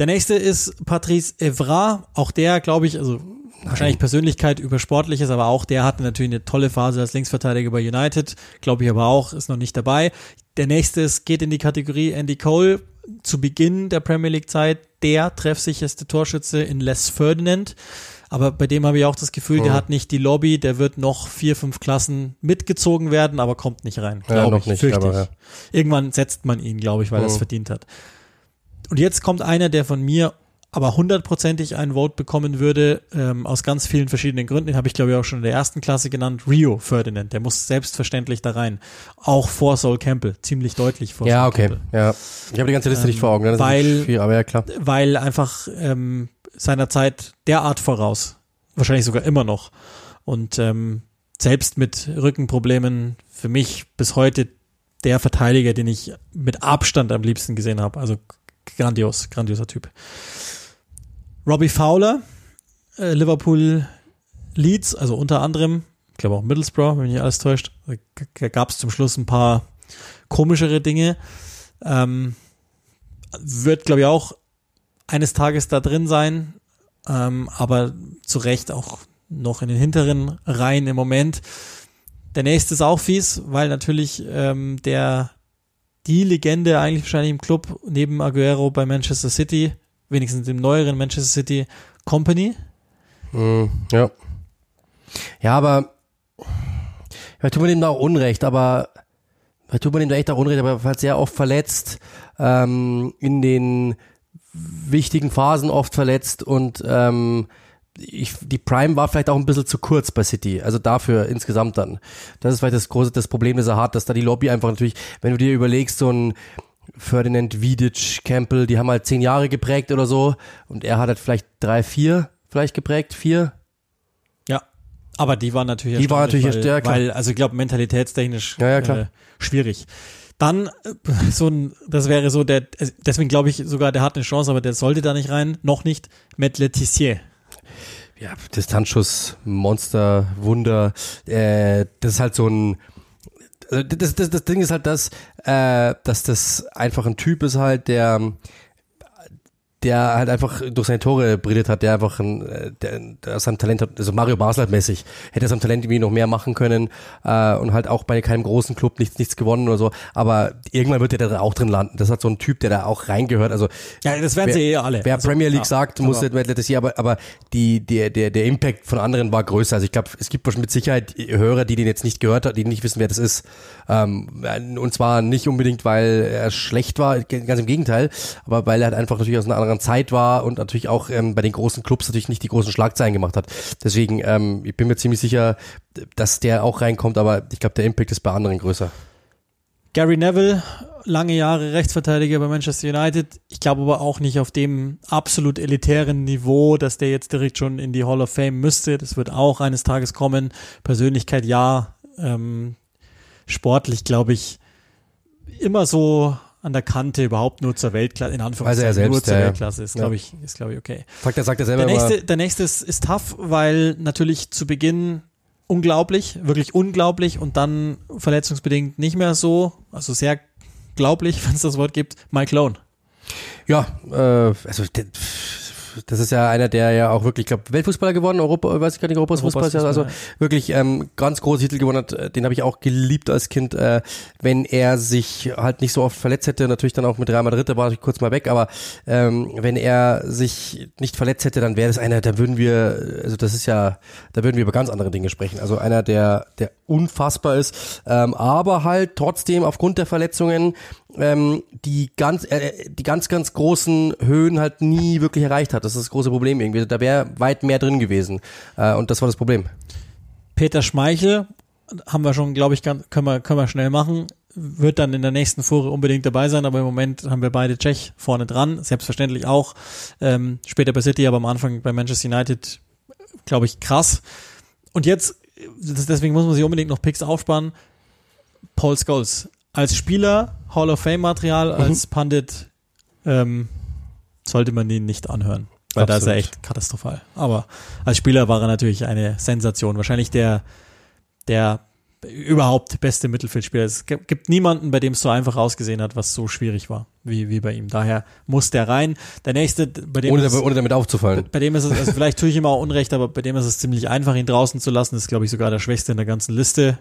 Der nächste ist Patrice Evra. Auch der, glaube ich, also wahrscheinlich Persönlichkeit über Sportliches, aber auch der hatte natürlich eine tolle Phase als Linksverteidiger bei United. Glaube ich aber auch, ist noch nicht dabei. Der nächste ist, geht in die Kategorie Andy Cole. Zu Beginn der Premier League Zeit der treffsicherste Torschütze in Les Ferdinand. Aber bei dem habe ich auch das Gefühl, der Hm. hat nicht die Lobby, der wird noch vier, fünf Klassen mitgezogen werden, aber kommt nicht rein. Ja, Glaube noch ich, nicht, aber ich. Irgendwann setzt man ihn, glaube ich, weil er es Hm. verdient hat. Und jetzt kommt einer, der von mir aber hundertprozentig einen Vote bekommen würde, ähm, aus ganz vielen verschiedenen Gründen. Den habe ich, glaube ich, auch schon in der ersten Klasse genannt. Rio Ferdinand. Der muss selbstverständlich da rein. Auch vor Sol Campbell. Ziemlich deutlich vor Ja, Sol okay. Campbell. Ja. Ich habe die ganze Liste Ähm, nicht vor Augen. ne? Weil- viel, aber ja, klar. Weil einfach ähm, seiner Zeit derart voraus. Wahrscheinlich sogar immer noch. Und ähm, selbst mit Rückenproblemen für mich bis heute der Verteidiger, den ich mit Abstand am liebsten gesehen habe. Also grandios, grandioser Typ. Robbie Fowler, äh, Liverpool Leeds, also unter anderem, ich glaube auch Middlesbrough, wenn mich nicht alles täuscht, da gab es zum Schluss ein paar komischere Dinge. Ähm, wird, glaube ich, auch eines Tages da drin sein, ähm, aber zu Recht auch noch in den hinteren Reihen im Moment. Der nächste ist auch fies, weil natürlich ähm, der die Legende eigentlich wahrscheinlich im Club neben Aguero bei Manchester City, wenigstens im neueren Manchester City Company. Mhm, ja. Ja, aber vielleicht tut man ihm da auch Unrecht, aber vielleicht tut man ihm da echt auch Unrecht, aber er war sehr oft verletzt, ähm, in den wichtigen Phasen oft verletzt und ähm, ich, die Prime war vielleicht auch ein bisschen zu kurz bei City, also dafür insgesamt dann. Das ist vielleicht das große, das Problem, das er hat, dass da die Lobby einfach natürlich, wenn du dir überlegst, so ein Ferdinand Vidic, Campbell, die haben halt zehn Jahre geprägt oder so und er hat halt vielleicht drei, vier vielleicht geprägt, vier. Ja. Aber die waren natürlich Die waren natürlich- weil, ja, klar. weil also ich glaube mentalitätstechnisch Ja, ja. Äh, schwierig. Dann äh, so ein, das wäre so der, also deswegen glaube ich sogar, der hat eine Chance, aber der sollte da nicht rein, noch nicht. Matt Letizier. ja, Distanzschuss, Monster, Wunder, äh, das ist halt so ein, also das, das, das Ding ist halt das, äh, dass das einfach ein Typ ist halt, der, der halt einfach durch seine Tore brilliert hat, der einfach ein, der, der seinem Talent hat, also Mario Basler mäßig, hätte seinem Talent irgendwie noch mehr machen können äh, und halt auch bei keinem großen Club nichts nichts gewonnen oder so, aber irgendwann wird der da auch drin landen. Das hat so ein Typ, der da auch reingehört, also Ja, das werden Wer- sie eh alle. Wer Also, Premier League ja, sagt, muss aber- nicht mehr Athletics aber, aber die, der, der, der Impact von anderen war größer. Also ich glaube, es gibt mit Sicherheit Hörer, die den jetzt nicht gehört haben, die nicht wissen, wer das ist. Ähm, und zwar nicht unbedingt, weil er schlecht war, ganz im Gegenteil, aber weil er halt einfach natürlich aus einer anderen Zeit war und natürlich auch ähm, bei den großen Clubs natürlich nicht die großen Schlagzeilen gemacht hat. Deswegen, ähm, ich bin mir ziemlich sicher, dass der auch reinkommt, aber ich glaube, der Impact ist bei anderen größer. Gary Neville, lange Jahre Rechtsverteidiger bei Manchester United. Ich glaube aber auch nicht auf dem absolut elitären Niveau, dass der jetzt direkt schon in die Hall of Fame müsste. Das wird auch eines Tages kommen. Persönlichkeit ja. Ähm, sportlich glaube ich immer so an der Kante überhaupt nur zur Weltklasse, in Anführungszeichen Also selbst, nur zur ja. Selber ist, Ja. glaube ich, ist glaube ich okay. Sagt er, sagt er selber Der nächste, der nächste ist, ist tough, weil natürlich zu Beginn unglaublich, wirklich unglaublich und dann verletzungsbedingt nicht mehr so, also sehr glaublich, wenn es das Wort gibt, Mike Lone. Ja, äh, also das ist ja einer, der ja auch wirklich, ich glaube, Weltfußballer gewonnen, Europa, weiß ich gar nicht, Europas Fußballer, also wirklich ähm, ganz große Titel gewonnen hat. Den habe ich auch geliebt als Kind. Äh, wenn er sich halt nicht so oft verletzt hätte, natürlich dann auch mit Real Madrid, da war ich kurz mal weg, aber ähm, wenn er sich nicht verletzt hätte, dann wäre das einer, da würden wir, also das ist ja, da würden wir über ganz andere Dinge sprechen. Also einer, der, der unfassbar ist, ähm, aber halt trotzdem aufgrund der Verletzungen ähm, die ganz, äh, die ganz, ganz großen Höhen halt nie wirklich erreicht hat. Das ist das große Problem irgendwie. Da wäre weit mehr drin gewesen. Äh, und das war das Problem. Peter Schmeichel, haben wir schon, glaube ich, können wir, können wir schnell machen, wird dann in der nächsten Fuhre unbedingt dabei sein, aber im Moment haben wir beide Tschech vorne dran, selbstverständlich auch. Ähm, später bei City, aber am Anfang bei Manchester United, glaube ich, krass. Und jetzt, deswegen muss man sich unbedingt noch Picks aufsparen. Paul Scholes als Spieler Hall of Fame Material, mhm. als Pandit ähm, sollte man ihn nicht anhören. Weil Absolut. da ist er echt katastrophal. Aber als Spieler war er natürlich eine Sensation. Wahrscheinlich der, der überhaupt beste Mittelfeldspieler. Es gibt niemanden, bei dem es so einfach ausgesehen hat, was so schwierig war, wie, wie bei ihm. Daher muss der rein. Der nächste, bei dem ohne, es, ohne damit aufzufallen. Bei dem ist es, also vielleicht tue ich ihm auch Unrecht, aber bei dem ist es ziemlich einfach, ihn draußen zu lassen. Das ist, glaube ich, sogar der Schwächste in der ganzen Liste.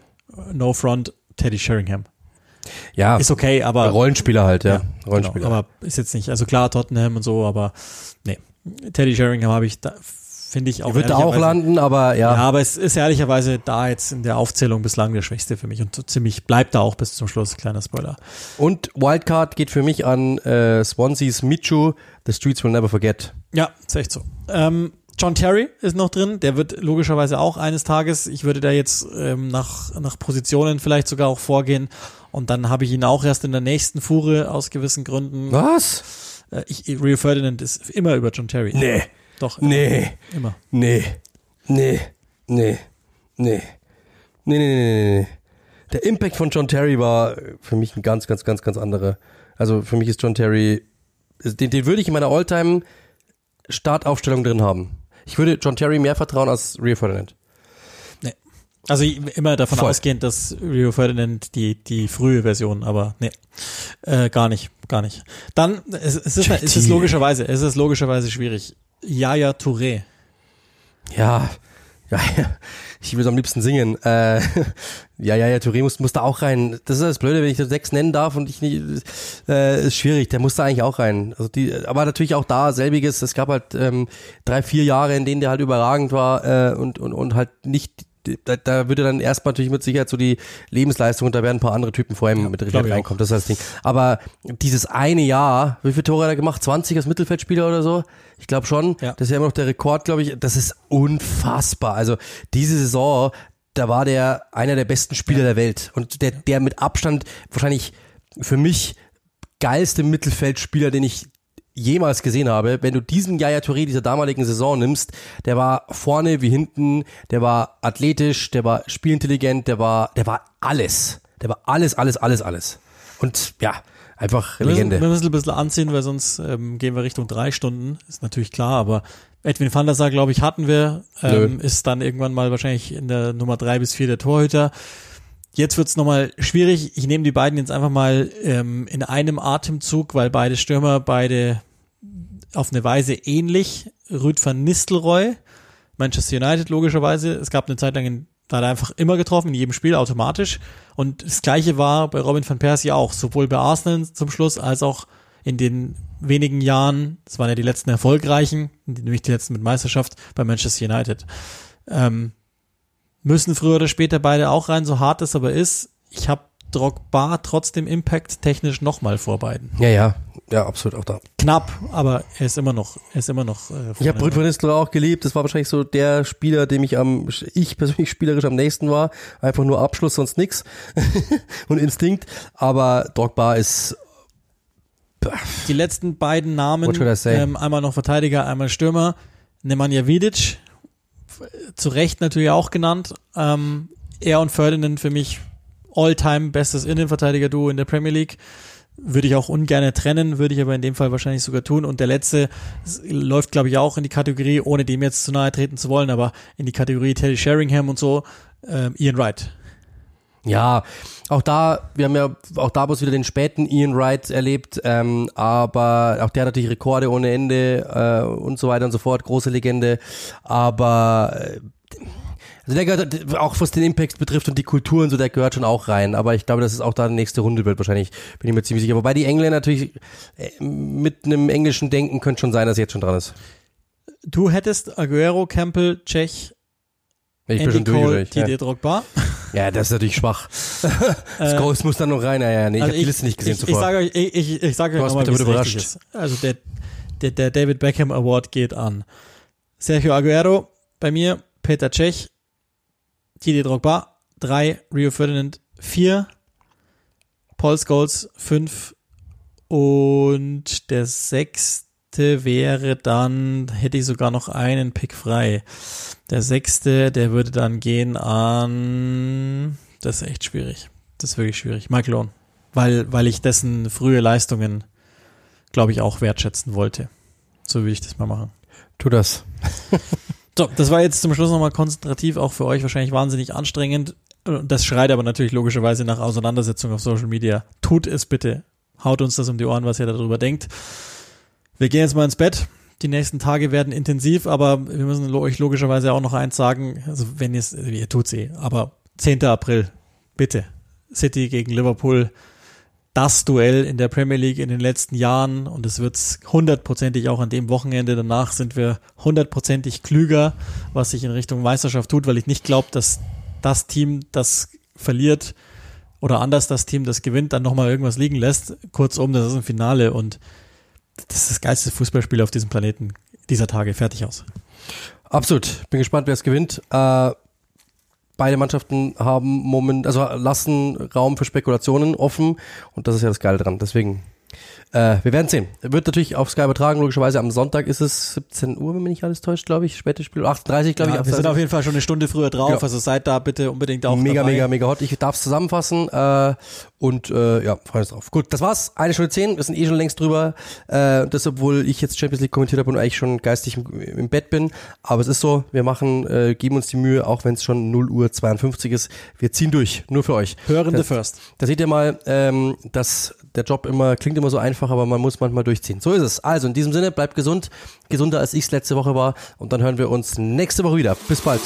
No Front, Teddy Sheringham. Ja. Ist okay, aber. Rollenspieler halt, ja. ja genau. Rollenspieler. Genau, aber ist jetzt nicht, also klar, Tottenham und so, aber nee. Teddy Sheringham habe ich da, finde ich auch. Wird da auch landen, aber ja. Ja, aber es ist ehrlicherweise da jetzt in der Aufzählung bislang der Schwächste für mich und so ziemlich bleibt da auch bis zum Schluss, kleiner Spoiler. Und Wildcard geht für mich an äh, Swansea's Michu, The Streets Will Never Forget. Ja, ist echt so. Ähm, John Terry ist noch drin, der wird logischerweise auch eines Tages, ich würde da jetzt ähm, nach, nach Positionen vielleicht sogar auch vorgehen und dann habe ich ihn auch erst in der nächsten Fuhre aus gewissen Gründen. Was? Äh, ich, Rio Ferdinand ist immer über John Terry. Nee. Doch. Immer. Nee. Immer. Nee. Nee. Nee. Nee. Nee, nee, nee, nee. Der Impact von John Terry war für mich ein ganz, ganz, ganz, ganz anderer. Also für mich ist John Terry, den, den würde ich in meiner Alltime Startaufstellung drin haben. Ich würde John Terry mehr vertrauen als Rio Ferdinand. Nee. Also immer davon Voll. ausgehend, dass Rio Ferdinand die, die frühe Version, aber nee, äh, gar nicht, gar nicht. Dann, es, es, ist, es ist logischerweise, es ist logischerweise schwierig. Yaya Touré. Ja, ja, ja. Ich will so am liebsten singen. Äh, ja, ja, ja, Touré muss, muss da auch rein. Das ist das Blöde, wenn ich sechs nennen darf und ich nicht, äh, ist schwierig. Der muss da eigentlich auch rein. Also die, aber natürlich auch da selbiges. Es gab halt ähm, drei, vier Jahre, in denen der halt überragend war äh, und, und, und halt nicht da, da würde dann erstmal natürlich mit Sicherheit so die Lebensleistung und da werden ein paar andere Typen vor ihm ja, mit reinkommen. Das ist das Ding. Aber dieses eine Jahr, wie viele Tore hat er gemacht? 20 als Mittelfeldspieler oder so? Ich glaube schon. Ja. Das ist ja immer noch der Rekord, glaube ich. Das ist unfassbar. Also diese Saison, da war der einer der besten Spieler ja. der Welt und der, der mit Abstand wahrscheinlich für mich geilste Mittelfeldspieler, den ich jemals gesehen habe. Wenn du diesen Yaya Touré dieser damaligen Saison nimmst, der war vorne wie hinten, der war athletisch, der war spielintelligent, der war, der war alles. Der war alles, alles, alles, alles. Und ja, einfach wir Legende. Müssen, wir müssen ein bisschen anziehen, weil sonst ähm, gehen wir Richtung drei Stunden. Ist natürlich klar, aber Edwin van der Sar, glaube ich, hatten wir. Ähm, ist dann irgendwann mal wahrscheinlich in der Nummer drei bis vier der Torhüter. Jetzt wird's nochmal schwierig. Ich nehme die beiden jetzt einfach mal ähm, in einem Atemzug, weil beide Stürmer, beide auf eine Weise ähnlich. Rüd van Nistelrooy, Manchester United logischerweise. Es gab eine Zeit lang, da hat er einfach immer getroffen, in jedem Spiel automatisch. Und das gleiche war bei Robin van Persie auch, sowohl bei Arsenal zum Schluss als auch in den wenigen Jahren, das waren ja die letzten erfolgreichen, nämlich die letzten mit Meisterschaft bei Manchester United. Ähm, müssen früher oder später beide auch rein, so hart es aber ist. Ich habe Drogba trotzdem Impact technisch nochmal vor beiden. Ja, ja, ja, absolut auch da. Knapp, aber er ist immer noch, er ist immer noch. Äh, ich habe von Nistelrooy auch geliebt. Das war wahrscheinlich so der Spieler, dem ich am, ich persönlich spielerisch am nächsten war. Einfach nur Abschluss, sonst nix und Instinkt. Aber Drogba ist die letzten beiden Namen, ähm, einmal noch Verteidiger, einmal Stürmer, Nemanja Vidic, zu Recht natürlich auch genannt. Ähm, er und Ferdinand für mich All-Time bestes Innenverteidiger-Duo in der Premier League. würde ich auch ungern trennen, würde ich aber in dem Fall wahrscheinlich sogar tun. Und der letzte läuft, glaube ich, auch in die Kategorie, ohne dem jetzt zu nahe treten zu wollen, aber in die Kategorie Teddy Sheringham und so, äh, Ian Wright. Ja, auch da, wir haben ja auch da bloß wieder den späten Ian Wright erlebt, ähm, aber auch der hat natürlich Rekorde ohne Ende äh, und so weiter und so fort, große Legende, aber äh, also der gehört auch was den Impact betrifft und die Kultur und so, der gehört schon auch rein. Aber ich glaube, dass es auch da die nächste Runde wird wahrscheinlich, bin ich mir ziemlich sicher. Wobei die Engländer natürlich äh, mit einem englischen Denken könnte schon sein, dass er jetzt schon dran ist. Du hättest Aguero, Campbell, Czech, Ich bin Andy schon durch, Cole? Didier Ja. Drogba. Ja, das ist natürlich schwach. Scholes muss dann noch rein. Ja, ja, nee, ich Also habe die Liste nicht gesehen ich, zuvor. Ich sage euch, ich, ich, ich sage euch nochmal, wie richtig ist. Also der, der, der David Beckham Award geht an Sergio Aguero, bei mir Peter Cech, Didier Drogba, drei, Rio Ferdinand, vier, Paul Scholes, fünf und der sechste wäre dann, hätte ich sogar noch einen Pick frei. Der sechste, der würde dann gehen an, das ist echt schwierig. Das ist wirklich schwierig. Michael Owen. Weil, weil ich dessen frühe Leistungen, glaube ich, auch wertschätzen wollte. So will ich das mal machen. Tu das. So, das war jetzt zum Schluss nochmal konzentrativ, auch für euch wahrscheinlich wahnsinnig anstrengend. Das schreit aber natürlich logischerweise nach Auseinandersetzung auf Social Media. Tut es bitte. Haut uns das um die Ohren, was ihr darüber denkt. Wir gehen jetzt mal ins Bett. Die nächsten Tage werden intensiv, aber wir müssen euch logischerweise auch noch eins sagen. Also wenn ihr es, ihr tut's eh, aber 10. April, bitte. City gegen Liverpool. Das Duell in der Premier League in den letzten Jahren und es wird's hundertprozentig auch an dem Wochenende. Danach sind wir hundertprozentig klüger, was sich in Richtung Meisterschaft tut, weil ich nicht glaube, dass das Team, das verliert oder anders das Team, das gewinnt, dann nochmal irgendwas liegen lässt. Kurzum, das ist ein Finale und das ist das geilste Fußballspiel auf diesem Planeten dieser Tage. Fertig aus. Absolut. Bin gespannt, wer es gewinnt. Äh, beide Mannschaften haben Moment, also lassen Raum für Spekulationen offen und das ist ja das Geile dran. Deswegen, äh, wir werden sehen. Wird natürlich auf Sky übertragen, logischerweise. Am Sonntag ist es 17 Uhr, wenn mich nicht alles täuscht, glaube ich. Spätes Spiel, 38, glaube Ja, ich. wir sind auf jeden Fall schon eine Stunde früher drauf, Genau. also seid da bitte unbedingt auch mega, dabei. mega, mega hot. Ich darf es zusammenfassen äh, und äh, ja, freuen uns drauf. Gut, das war's. Eine Stunde zehn. Wir sind eh schon längst drüber. Äh, das, obwohl ich jetzt Champions League kommentiert habe und eigentlich schon geistig im, im Bett bin. Aber es ist so, wir machen, äh, geben uns die Mühe, auch wenn es schon 0 Uhr 52 ist. Wir ziehen durch, nur für euch. Hörende Das- first. Da seht ihr mal, ähm, dass der Job immer klingt immer so einfach, aber man muss manchmal durchziehen. So ist es. Also in diesem Sinne, bleibt gesund, gesunder als ich es letzte Woche war und dann hören wir uns nächste Woche wieder. Bis bald.